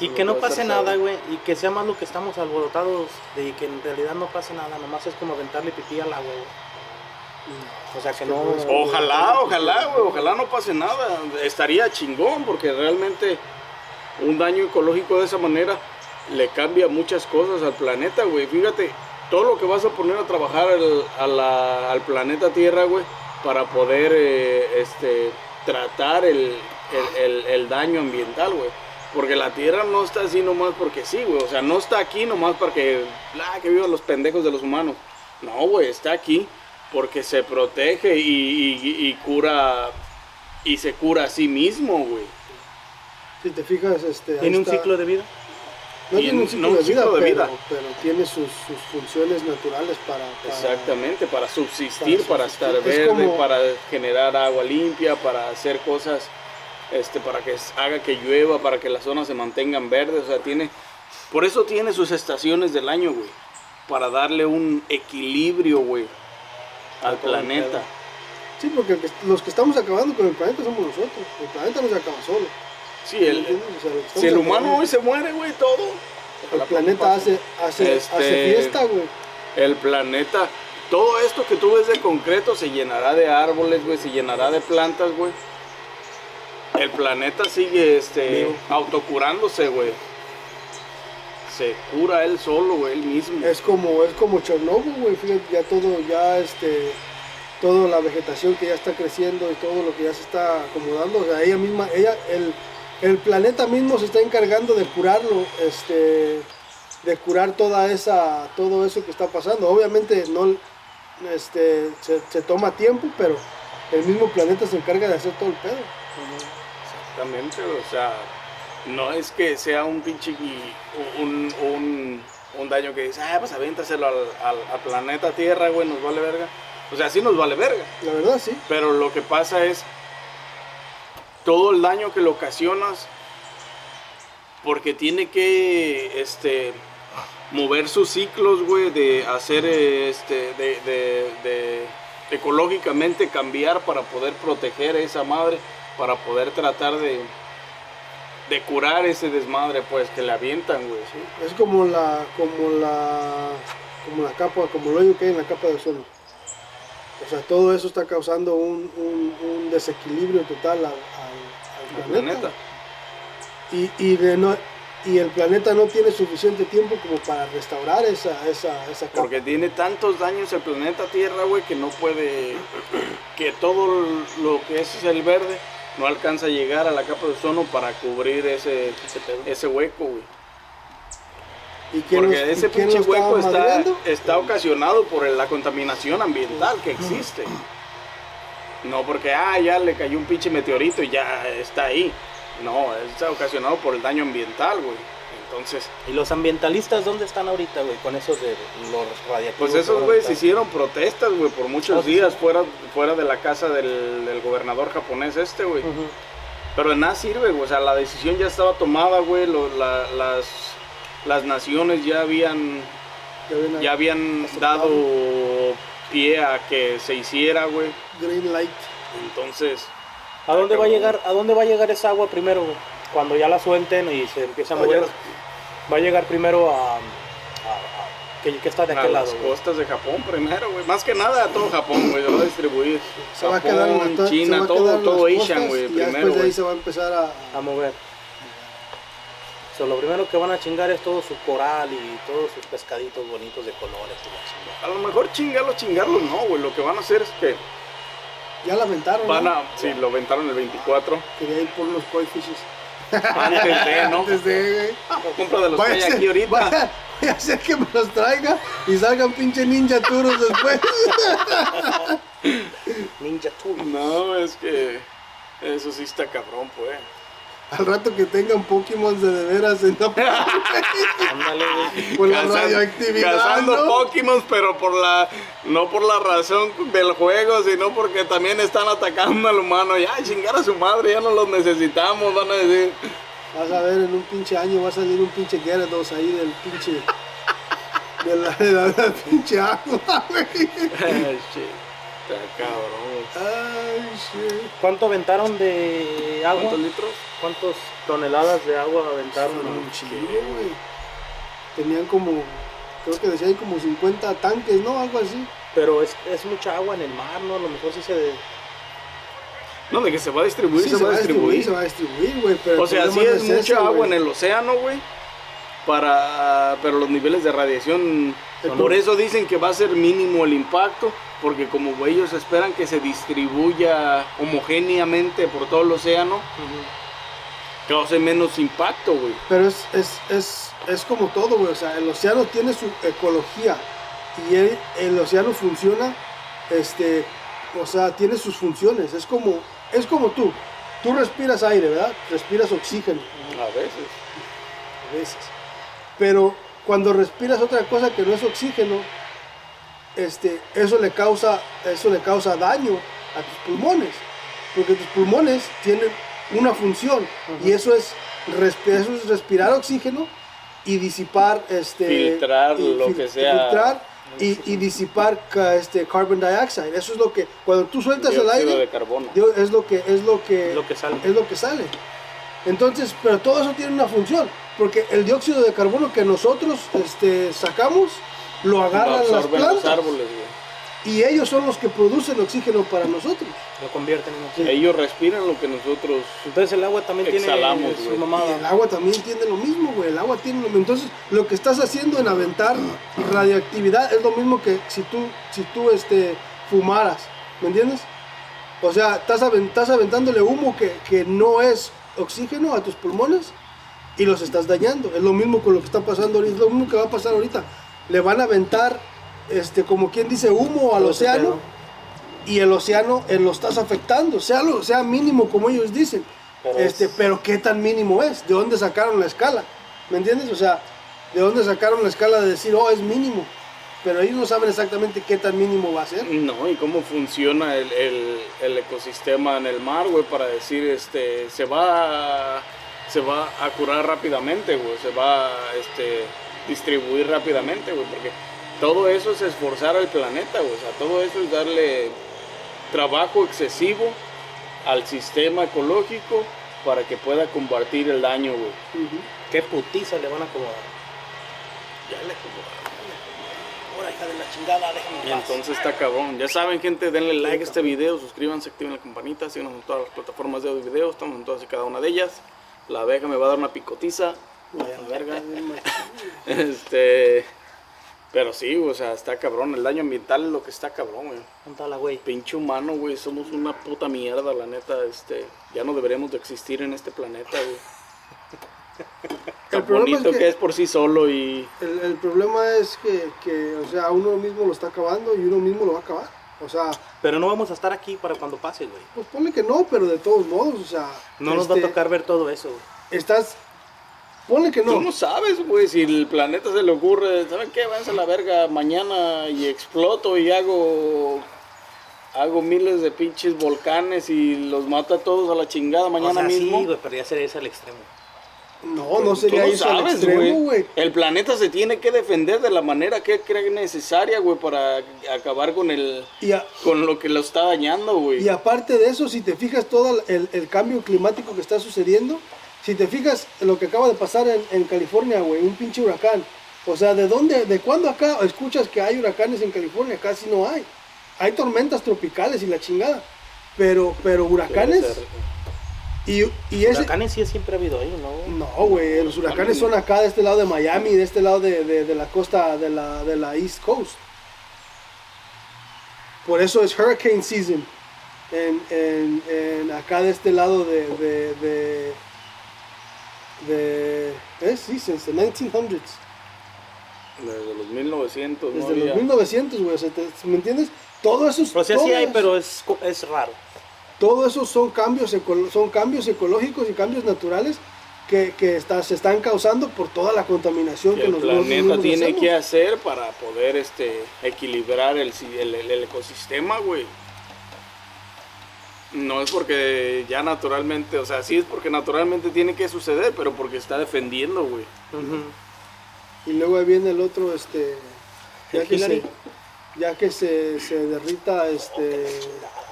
Y que no pase nada, güey. Y que sea más lo que estamos alborotados de que en realidad no pase nada. Nomás es como aventarle pipí al agua, güey. O sea que no. Ojalá, ojalá, güey, ojalá no pase nada. Estaría chingón porque realmente un daño ecológico de esa manera le cambia muchas cosas al planeta, güey. Fíjate, todo lo que vas a poner a trabajar al, al planeta Tierra, güey, para poder eh, este, tratar el, el- el- el daño ambiental, güey. Porque la Tierra no está así nomás porque sí, güey. O sea, no está aquí nomás para que, ah, que vivan los pendejos de los humanos. No, güey, está aquí porque se protege y, y- y cura y se cura a sí mismo, güey. Si te fijas, este, ¿Tiene un ciclo de vida? No tiene un no ciclo, un de, vida, ciclo de pero, vida. pero tiene sus, sus funciones naturales para... para- Exactamente, para subsistir, Para estar Es verde, como- para generar agua limpia, para hacer cosas, este, para que haga que llueva, para que las zonas se mantengan verdes, o sea, tiene, por eso tiene sus estaciones del año, güey, para darle un equilibrio, güey, al planeta. Sí, porque los que estamos acabando con el planeta somos nosotros. El planeta no se acaba solo. Sí, el, si el humano hoy se muere, güey, todo. El planeta hace, hace, Este- hace fiesta, güey. El planeta, todo esto que tú ves de concreto se llenará de árboles, güey, se llenará de plantas, güey. El planeta sigue este, Vivo. autocurándose, güey. Se cura él solo, güey, él mismo. Es como, es como Chernobyl, güey, fíjate, ya todo, ya este, toda la vegetación que ya está creciendo y todo lo que ya se está acomodando, o sea, ella misma, ella, el, el planeta mismo se está encargando de curarlo, este, de curar toda esa, todo eso que está pasando. Obviamente no, este, se, se toma tiempo, pero el mismo planeta se encarga de hacer todo el pedo. Exactamente, o sea, no es que sea un pinche un, un, un daño que dice, ah, pues avéntaselo al, al, al planeta Tierra, güey, nos vale verga. O sea, sí nos vale verga, La verdad, sí. pero lo que pasa es todo el daño que le ocasionas porque tiene que este mover sus ciclos, güey, de hacer este de, de- de ecológicamente cambiar para poder proteger a esa madre, para poder tratar de de curar ese desmadre pues que le avientan, güey. Es como la, como la, como la capa, como el hoyo que hay en la capa de ozono. O sea, todo eso está causando un, un- un desequilibrio total al, al- al El planeta. planeta. Y, y, de no, y el planeta no tiene suficiente tiempo como para restaurar esa, esa, esa capa. Porque tiene tantos daños el planeta Tierra, güey, que no puede, que todo lo que es el verde no alcanza a llegar a la capa de ozono para cubrir ese, ese hueco, güey. ¿Y quién Porque los- y ese quién pinche hueco está, está ocasionado por la contaminación ambiental que existe. No porque, ah, ya le cayó un pinche meteorito y ya está ahí. No, está ocasionado por el daño ambiental, güey. Entonces, ¿Y los ambientalistas dónde están ahorita, güey? Con esos de los radiactivos. Pues esos ¿dónde güeyes hicieron protestas, güey, por muchos Oh, días sí. fuera, fuera de la casa del, del gobernador japonés este, güey. Pero de nada sirve, güey. O sea, la decisión ya estaba tomada, güey. la- las, las naciones ya habían, Ya habían dado pie a que se hiciera, güey. Green light. Entonces, ¿A dónde va a llegar, a dónde va a llegar esa agua primero, güey? Cuando ya la suelten y se empieza a mover. Va a llegar primero a, a- a- ¿qué, qué está de a aquel las lado? güey? costas de Japón primero, güey. Más que nada a todo Japón, güey. Se va a distribuir. Se va a quedar en Japón, China, va a todo, quedar en todo las Asian, güey. Primero, después de ahí se va a empezar a, A mover. So, lo primero que van a chingar es todo su coral y todos sus pescaditos bonitos de colores. y la chingada. A lo mejor chingarlos, chingarlos no, güey. Lo que van a hacer es que Ya la aventaron. van ¿no? a. Sí, lo aventaron el 24. Quería ir por unos koi fishes. Antes de, ¿no? Antes de, Compra de los que vaya, hay a ser- aquí ahorita. vaya- vaya a ser que me los traiga y salgan pinche ninja turos después. Ninja Tool. No, es que. Eso sí está cabrón, pues. Al rato que tengan Pokémon de, de veras en la Ándale, güey. por la Cazan- radioactividad. Cazando ¿no? Pokémon, pero por la. No por la razón del juego, sino porque también están atacando al humano. Ya, chingar a su madre, ya no los necesitamos, van a decir. Vas a ver, en un pinche año va a salir un pinche Gyarados ahí del pinche. De la, de la, de la pinche agua, güey. Está cabrón. Ay, shit. ¿Cuánto aventaron de agua? ¿Cuántos litros? ¿Cuántas toneladas de agua aventaron? Un güey. Tenían como, creo que decía ahí como 50 tanques, ¿no? Algo así. Pero es, es mucha agua en el mar, ¿no? A lo mejor sí se... de- No, de que se va a distribuir, Sí, se, va a distribuir. se va a distribuir, güey. O sea, sí es mucha agua en el océano, güey. Para, pero los niveles de radiación, Son- por eso dicen que va a ser mínimo el impacto, porque como ellos esperan que se distribuya homogéneamente por todo el océano, cause menos impacto, güey. Pero es, es, es, es como todo, güey. O sea, el océano tiene su ecología. Y el, el océano funciona, este, o sea, tiene sus funciones. Es como, es como tú. Tú respiras aire, ¿verdad? Respiras oxígeno A veces. a veces. Pero cuando respiras otra cosa que no es oxígeno, este, eso le causa, eso le causa daño a tus pulmones. Porque tus pulmones tienen una función y eso es, eso es respirar oxígeno y disipar este Filtrar y lo que sea. filtrar y, y disipar este carbon dioxide eso es lo que cuando tú sueltas el aire de carbono. es lo que es lo que lo que sale. es lo que sale. Entonces, pero todo eso tiene una función, porque el dióxido de carbono que nosotros este, sacamos lo Lo agarran las absorben los plantas árboles, güey. Y ellos son los que producen oxígeno para nosotros. Lo convierten en oxígeno. Ellos respiran lo que nosotros Entonces el agua también Exhalamos, tiene su. Y el agua también tiene lo mismo, güey. El agua tiene lo mismo. Entonces, lo que estás haciendo en aventar radioactividad es lo mismo que si tú, si tú este, fumaras. ¿Me entiendes? O sea, estás, aven- estás aventándole humo que, que no es oxígeno a tus pulmones y los estás dañando. Es lo mismo con lo que está pasando ahorita. Es lo mismo que va a pasar ahorita. Le van a aventar, este, como quien dice, humo al océano y el océano eh, lo estás afectando, sea, lo, sea mínimo como ellos dicen. Pero este, es- pero qué tan mínimo es, de dónde sacaron la escala, ¿me entiendes? O sea, de dónde sacaron la escala de decir, oh, es mínimo, pero ellos no saben exactamente qué tan mínimo va a ser. No, y cómo funciona el, el- el ecosistema en el mar, güey, para decir, este, se va, a- se va a curar rápidamente, güey, se va a este, distribuir rápidamente, güey, porque todo eso es esforzar al planeta, güey, o sea, todo eso es darle trabajo excesivo al sistema ecológico para que pueda combatir el daño, güey. ¿Qué putiza le van a acomodar? Ya le acomodaron. Ahora, hija de la chingada, déjame Y entonces está cabrón. Ya saben, gente, denle like a este video, suscríbanse, activen la campanita, síganos en todas las plataformas de audio y video, estamos en todas y cada una de ellas. La abeja me va a dar una picotiza. Vaya verga. Este. Pero sí, o sea, está cabrón. El daño ambiental es lo que está cabrón, güey. Contala, güey. Pinche humano, güey. Somos una puta mierda, la neta. Este. Ya no deberíamos de existir en este planeta, güey. El Tan problema es bonito que... que- es por sí solo y. El, el problema es que, que, o sea, uno mismo lo está acabando y uno mismo lo va a acabar. O sea, Pero no vamos a estar aquí para cuando pase, güey. pues ponle que no, pero de todos modos, o sea... No nos va a este, tocar ver todo eso, güey. Estás... Ponle que Tú no. no sabes, güey, si el planeta se le ocurre, ¿saben qué? Váyanse a la verga mañana y exploto y hago hago miles de pinches volcanes y los mato a todos a la chingada mañana o sea, mismo. sí, güey, pero ya sería ese al extremo. No, no sería no eso al sabes, güey. El planeta se tiene que defender de la manera que cree necesaria, güey, para acabar con el Y, a- con lo que lo está dañando, güey. y aparte de eso, si te fijas todo el, el cambio climático que está sucediendo, si te fijas lo que acaba de pasar en, en California, güey, un pinche huracán. O sea, ¿de dónde, de cuándo acá escuchas que hay huracanes en California? Casi no hay. Hay tormentas tropicales y la chingada. Pero, pero huracanes y, y ese... Huracanes sí siempre ha habido ahí, ¿no? No, güey, los huracanes son acá de este lado de Miami, de este lado de, de- de la costa de la, de la East Coast. Por eso es hurricane season. En, en- en acá de este lado de... de, de, de eh, sí, since the 1900s. Desde los 1900, ¿no? Desde los 1900, güey. o sea, te- ¿Me entiendes? Todo eso es... O sea, sí hay, pero es, co- es raro. Todo eso son cambios, son cambios ecológicos y cambios naturales que, que está- se están causando por toda la contaminación que que, el planeta tiene hacemos. que hacer para poder este equilibrar el, si- el, el- el ecosistema, güey. No es porque ya naturalmente, o sea, sí es porque naturalmente tiene que suceder, pero porque está defendiendo, güey. Y luego ahí viene el otro, este, ya que, se, ya que se, se derrita, este,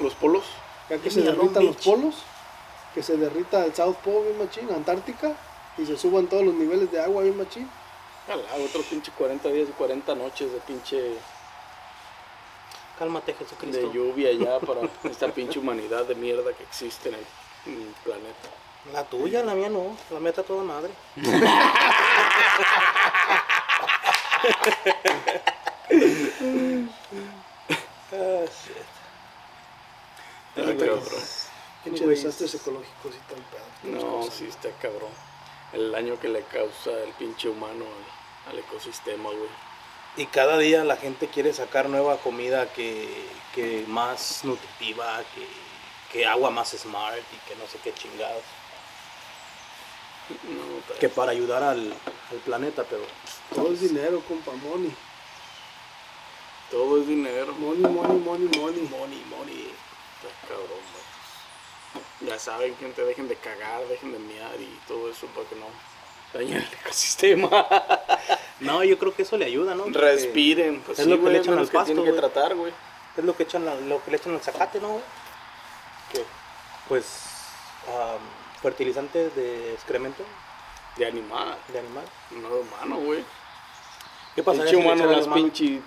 Los polos. Ya que se derritan Long los Beach. polos, que se derrita el South Pole bien machín, Antártica, y se suban todos los niveles de agua bien machín. Ojalá, otro pinche 40 días y 40 noches de pinche Cálmate, Jesucristo. de lluvia ya para esta pinche humanidad de mierda que existe en el, en el planeta. La tuya, la mía no. La meta toda madre. Ah, shit. Está cabrón. Pinche desastres ecológicos y tal pedo. No, sí está cabrón. El daño que le causa el pinche humano al, al ecosistema, güey. Y cada día la gente quiere sacar nueva comida que, que más nutritiva, que, que agua más smart y que no sé qué chingados. No, Que para ayudar al, al planeta, pero Todo es dinero, compa, money. todo es dinero. Money, money, money, money. money, money. Cabrón, güey. Ya saben, gente, dejen de cagar, dejen de miar y todo eso para que no dañen el ecosistema. No, yo creo que eso le ayuda, ¿no? Porque Respiren, pues es sí, lo que güey, le echan al que pasto, tienen que güey. tratar, güey. Es lo que echan la- lo que le echan al zacate, ¿no? güey? ¿Qué? Pues am, fertilizantes de excremento De animal, de animal. no de humano, güey. ¿Qué pasaría Pinche humano las al humano? pinche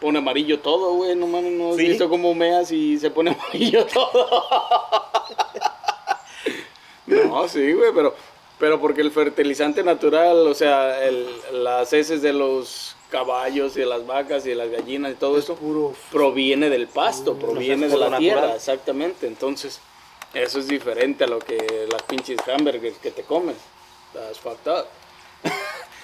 pone amarillo todo, güey. No mames, no has Sí. visto cómo meas y se pone amarillo todo. no, sí, güey, pero, pero porque el fertilizante natural, o sea, el, las heces de los caballos y de las vacas y de las gallinas y todo eso puro proviene del pasto, proviene de la puro tierra, natural. exactamente. Entonces, eso es diferente a lo que las pinches hamburgues que te comes. That's fucked up.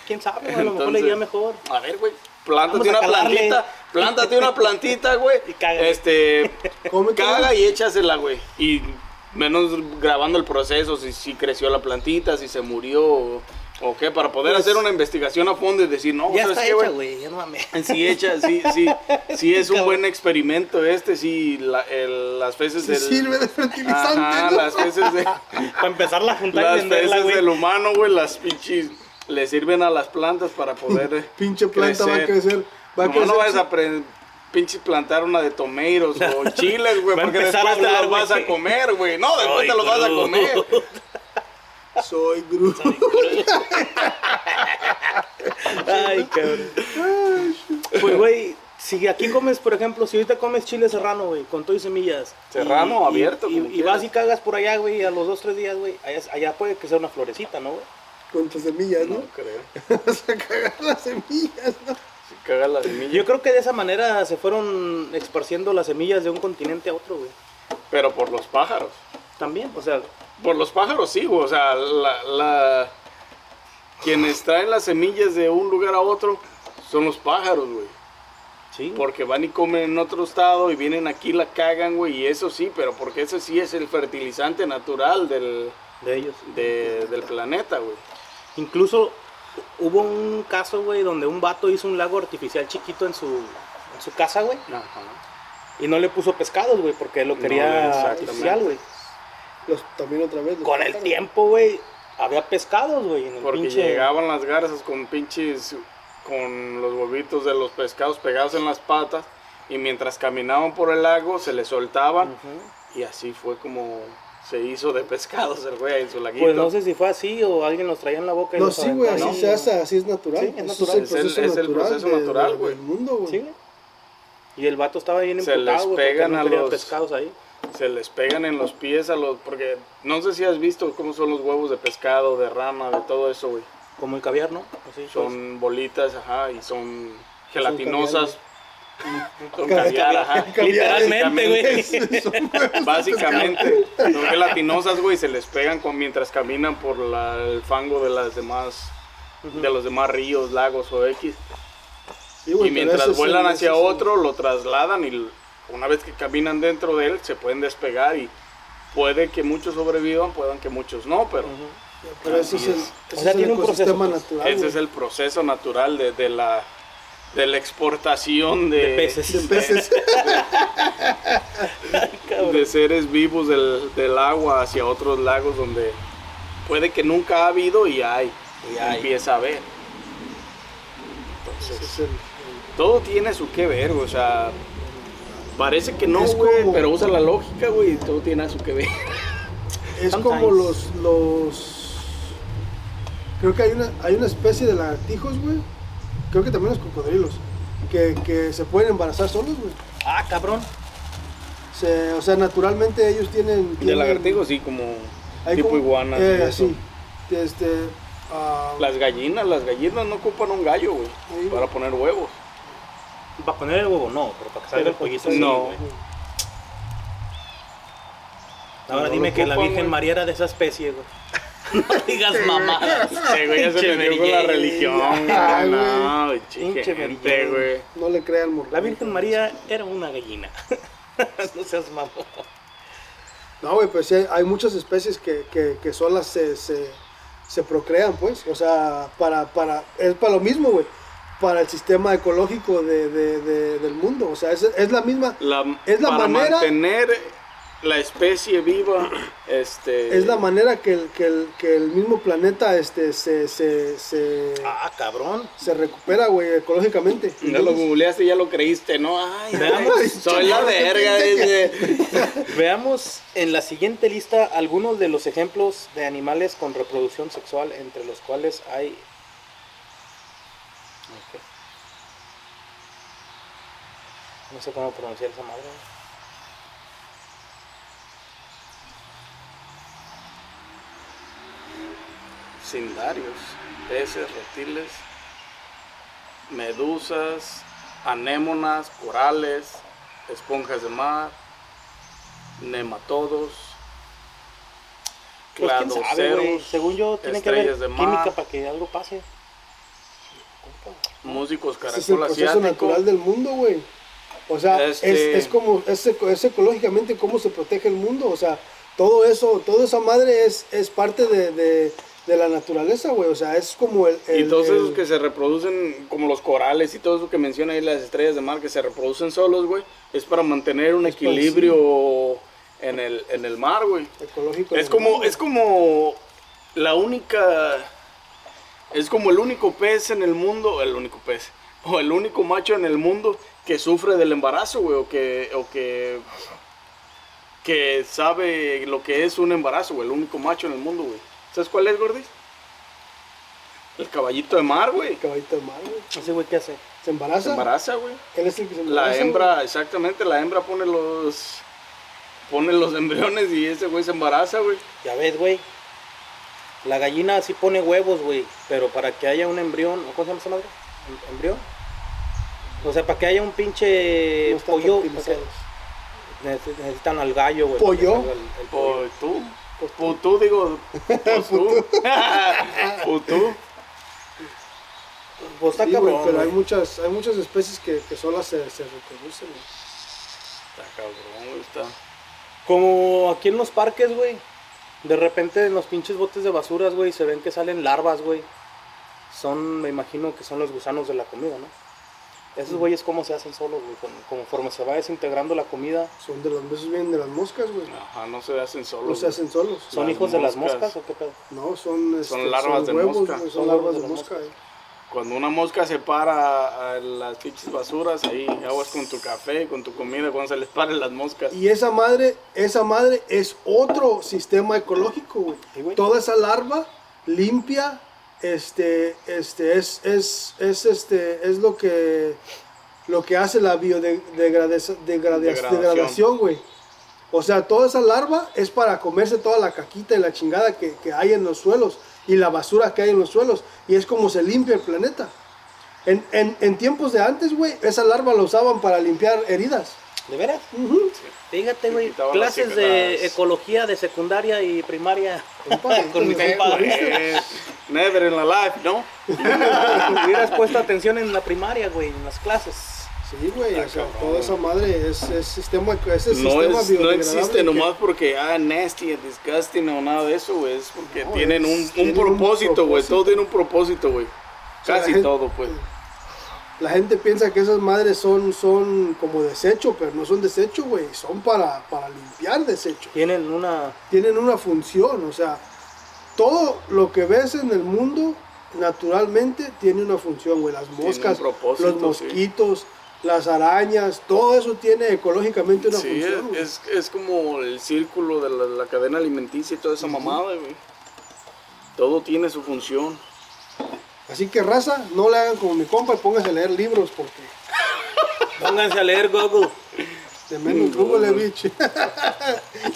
¿Quién sabe? A lo mejor Entonces- le iría mejor. A ver, güey, plántate una calarle. plantita, plántate una plantita, güey. Y caga. Este, Come, caga y échasela, güey. Y menos grabando el proceso, si, si creció la plantita, si se murió o, o qué, para poder Pues- hacer una investigación a fondo y decir, no, Ya ¿sabes está hecha, güey? Ya no mames. Sí, hecha, sí, sí, sí es un buen experimento este, sí, la- el- las feces Sí del... sirve de fertilizante. Ajá, ¿no? las feces de... Para empezarla a juntar y las güey. del humano, güey, las pinches le sirven a las plantas para poder eh, Pinche planta va a crecer. Va a no, crecer. no vas a pinches plantar una de tomatoes o chiles, güey, porque después te los vas a comer, güey. No, después Ay, te los vas a Groot. comer. Soy Groot. Ay, cabrón. Pues, güey, si aquí comes, por ejemplo, si ahorita comes chile serrano, güey, con todo y semillas. Serrano, y- abierto, Y, y vas y cagas por allá, güey, y a los dos, tres días, güey, allá, allá puede que sea una florecita, ¿no, güey? Con tus semillas, ¿no? No creo. Vas a cagar las semillas, ¿no? Si cagas la semilla. Yo creo que de esa manera se fueron esparciendo las semillas de un continente a otro, güey. Pero por los pájaros. También, o sea, Por los pájaros sí, güey. O sea, la, la... quienes traen las semillas de un lugar a otro son los pájaros, güey. sí. Porque van y comen en otro estado y vienen aquí, la cagan, güey. Y eso sí, pero porque ese sí es el fertilizante natural del, De ellos. de- del planeta, güey. Incluso hubo un caso, güey, donde un vato hizo un lago artificial chiquito en su, en su casa, güey. Ajá. Y no le puso pescados, güey, porque lo No, quería exactamente. artificial, güey. Los, también otra vez. los Con el tiempo, güey, había pescados, güey, en el Porque pinche... llegaban las garzas con pinches, con los huevitos de los pescados pegados en las patas. Y mientras caminaban por el lago, se les soltaban. Y así fue como se hizo de pescados el güey en su laguito. Pues no sé si fue así o alguien los traía en la boca y No, los sí, güey, así aventaba. se hace, así es natural. Sí, es natural. Es el- es el proceso de- natural, de- güey. del mundo, güey. Sí, güey. Y el vato estaba bien Se emputado, les güey, pegan no a los- pescados ahí. Se les pegan en los pies a los... Porque no sé si has visto cómo son los huevos de pescado, de rana, de todo eso, güey. Como el caviar, ¿no? Así, Son bolitas, ajá, y son gelatinosas. Con Caviar. ajá. Literalmente, güey. Básicamente, son gelatinosas, güey, se les pegan con, mientras caminan por la- el fango de las demás, de los demás ríos, lagos o X. Sí, y mientras vuelan hacia otro, lo trasladan y una vez que caminan dentro de él, se pueden despegar y puede que muchos sobrevivan, puedan que muchos no, pero Pero ese es el, Así ese O sea, es el tiene un proceso, pues. natural. ese es el proceso natural de, de la de la exportación de, De peces. De peces. de seres vivos del, del agua hacia otros lagos donde puede que nunca ha habido y hay, Y hay. empieza a haber. Entonces, el- todo tiene su que ver, o sea, parece que no, Es güey, como- pero usa la lógica, güey, y todo tiene su que ver. Es Sometimes. como los, los... Creo que hay una, hay una especie de lagartijos, güey. Creo que también los cocodrilos. Que, que se pueden embarazar solos, güey. Ah, cabrón. Se- o sea, naturalmente ellos tienen... De tienen- lagartijos, sí, como hay tipo como- iguanas. y Eh, eso. sí. Este... ah, Las gallinas, las gallinas no ocupan un gallo, güey, Sí, para poner huevos. Para poner el huevo, no, pero para que salga el pollito sí, No. güey. Ahora No dime que la Virgen güey. María era de esa especie, güey. No digas mamá. Sí, güey, ya se metió con la religión. Ay, güey. No, pinche gente, güey. No le crean, morro. La Virgen María era una gallina. no seas mamón. No, güey, pues sí, hay, hay muchas especies que, que, que solas se, se, se procrean, pues. O sea, para, para, es para lo mismo, güey. Para el sistema ecológico de, de- de- del mundo. O sea, es, es la misma, La, Es la para manera- mantener la especie viva, este... es la manera que el, que el, que el mismo planeta este, se, se, se, Ah, cabrón. se recupera, güey, ecológicamente. Ya lo googleaste y ya lo creíste, ¿no? Ay, Veamos. soy la verga, dice. Veamos en la siguiente lista algunos de los ejemplos de animales con reproducción sexual, entre los cuales hay. No sé cómo pronunciar esa madre. Cindarios, peces, reptiles, medusas, anémonas, corales, esponjas de mar, nematodos, Pues cladoceros, Según yo, tiene que haber estrellas de mar, química para que algo pase. músicos Ese es el caracol proceso asiático. natural del mundo, güey. O sea, Este- es, es como, es, es ecológicamente cómo se protege el mundo. O sea, todo eso, toda esa madre es, es parte de, de- de la naturaleza, güey. O sea, es como el... Y el- todos el- esos que se reproducen, como los corales y todo eso que menciona ahí, las estrellas de mar que se reproducen solos, güey, es para mantener un Es equilibrio en el, en el mar, güey. ecológico Es como, es como la única, es como el único pez en el mundo, el único pez, o el único macho en el mundo que sufre del embarazo, güey, o que, o que, que sabe lo que es un embarazo, güey, el único macho en el mundo, güey. ¿Sabes cuál es, Gordis? El caballito de mar, güey. El caballito de mar, güey. Ese güey, ¿qué hace? ¿Se embaraza? Se embaraza, güey. Él es el que se embaraza. La güey. hembra, exactamente, la hembra pone los, pone los embriones y ese güey se embaraza, güey. Ya ves, güey. La gallina sí pone huevos, güey. Pero para que haya un embrión, ¿o ¿cómo se llama esa madre? ¿Em- ¿Embrión? O sea, para que haya un pinche No pollo, necesitan al gallo, güey. ¿Pollo? el- el pollo. Tú. Pues tú, digo. Pues tú. Pues está Sí, cabrón, pero hay güey. muchas, hay muchas especies que, que solas se, se reproducen, güey. Está cabrón, güey, está. Como aquí en los parques, güey. De repente en los pinches botes de basuras, güey, se ven que salen larvas, güey. Son, me imagino que son los gusanos de la comida, ¿no? Esos güeyes cómo se hacen solos, güey. Con- Conforme se va desintegrando la comida. Son de los besos vienen de las moscas, güey. Ajá, no se hacen solos. No se hacen solos. ¿Son Las hijos de las moscas. o qué pedo? No, son, este, Son larvas de huevos, mosca. güey, Son Son larvas de de mosca. mosca. eh. Cuando una mosca se para a las pinches basuras, ahí aguas con tu café, con tu comida, cuando se les paren las moscas. Y esa madre, esa madre es otro sistema ecológico, güey. Sí, güey. Toda esa larva limpia, este, este, es, es, es, este, es lo que, lo que hace la biodegradación, Degradación. degradación, güey. O sea, toda esa larva es para comerse toda la caquita y la chingada que, que hay en los suelos y la basura que hay en los suelos. Y es como se limpia el planeta. En, en, en tiempos de antes, güey, esa larva la usaban para limpiar heridas. ¿De veras? Ujú. Fíjate, güey. quitaban las Clases de ecología de secundaria y primaria. Con mi compadre. Never in la life, ¿no? Hubieras puesto atención en la primaria, güey, en las clases. Sí, güey, Ah, o sea, toda esa madre es, es sistema, es el No, sistema es, no existe que- nomás porque, ah, nasty, disgusting o nada de eso, güey. Es porque No, tienen es- un, un tienen un propósito, güey. propósito. Todo tiene un propósito, güey. Casi gente- todo, pues. La gente piensa que esas madres son, son como desecho, pero no son desecho, güey, son para, para limpiar desecho. Tienen una. Tienen una función, o sea, todo lo que ves en el mundo naturalmente tiene una función, güey. Las moscas, los sí. mosquitos, las arañas, todo eso tiene ecológicamente una Sí, función. es, es como el círculo de la, la cadena alimenticia y toda esa mamada, güey. Todo tiene su función. Así que raza, no le hagan como mi compa y pónganse a leer libros porque Pónganse a leer Google. De menos No, Google, no.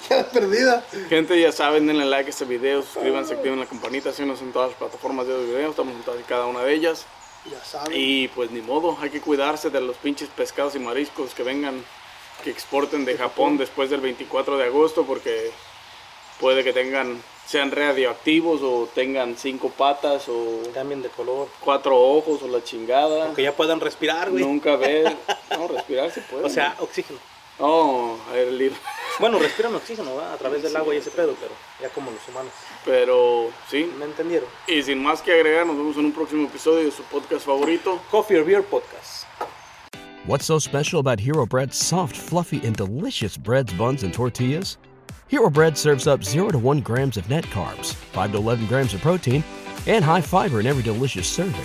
Queda perdida. Gente, ya saben, denle like a este video, suscríbanse, activen la campanita, síganos en todas las plataformas de video, estamos en todas y cada una de ellas. Ya saben. Y pues ni modo, hay que cuidarse de los pinches pescados y mariscos que vengan, que exporten de Japón después del 24 de agosto, porque puede que tengan, sean radioactivos o tengan cinco patas o Cambien de color. cuatro ojos o la chingada. Que ya puedan respirar, güey. Nunca ver, no, respirar se puede. O sea, oxígeno. No, aire libre. Bueno, respiran oxígeno, ¿verdad? A través del agua y ese pedo, pero ya como los humanos. Pero sí, ¿Me entendieron? y sin más que agregar, nos vemos en un próximo episodio de su podcast favorito. Coffee or Beer Podcast. What's so special about Hero Bread's soft, fluffy, and delicious breads, buns, and tortillas? Hero Bread serves up 0 to 1 grams of net carbs, 5 to 11 grams of protein, and high fiber in every delicious serving.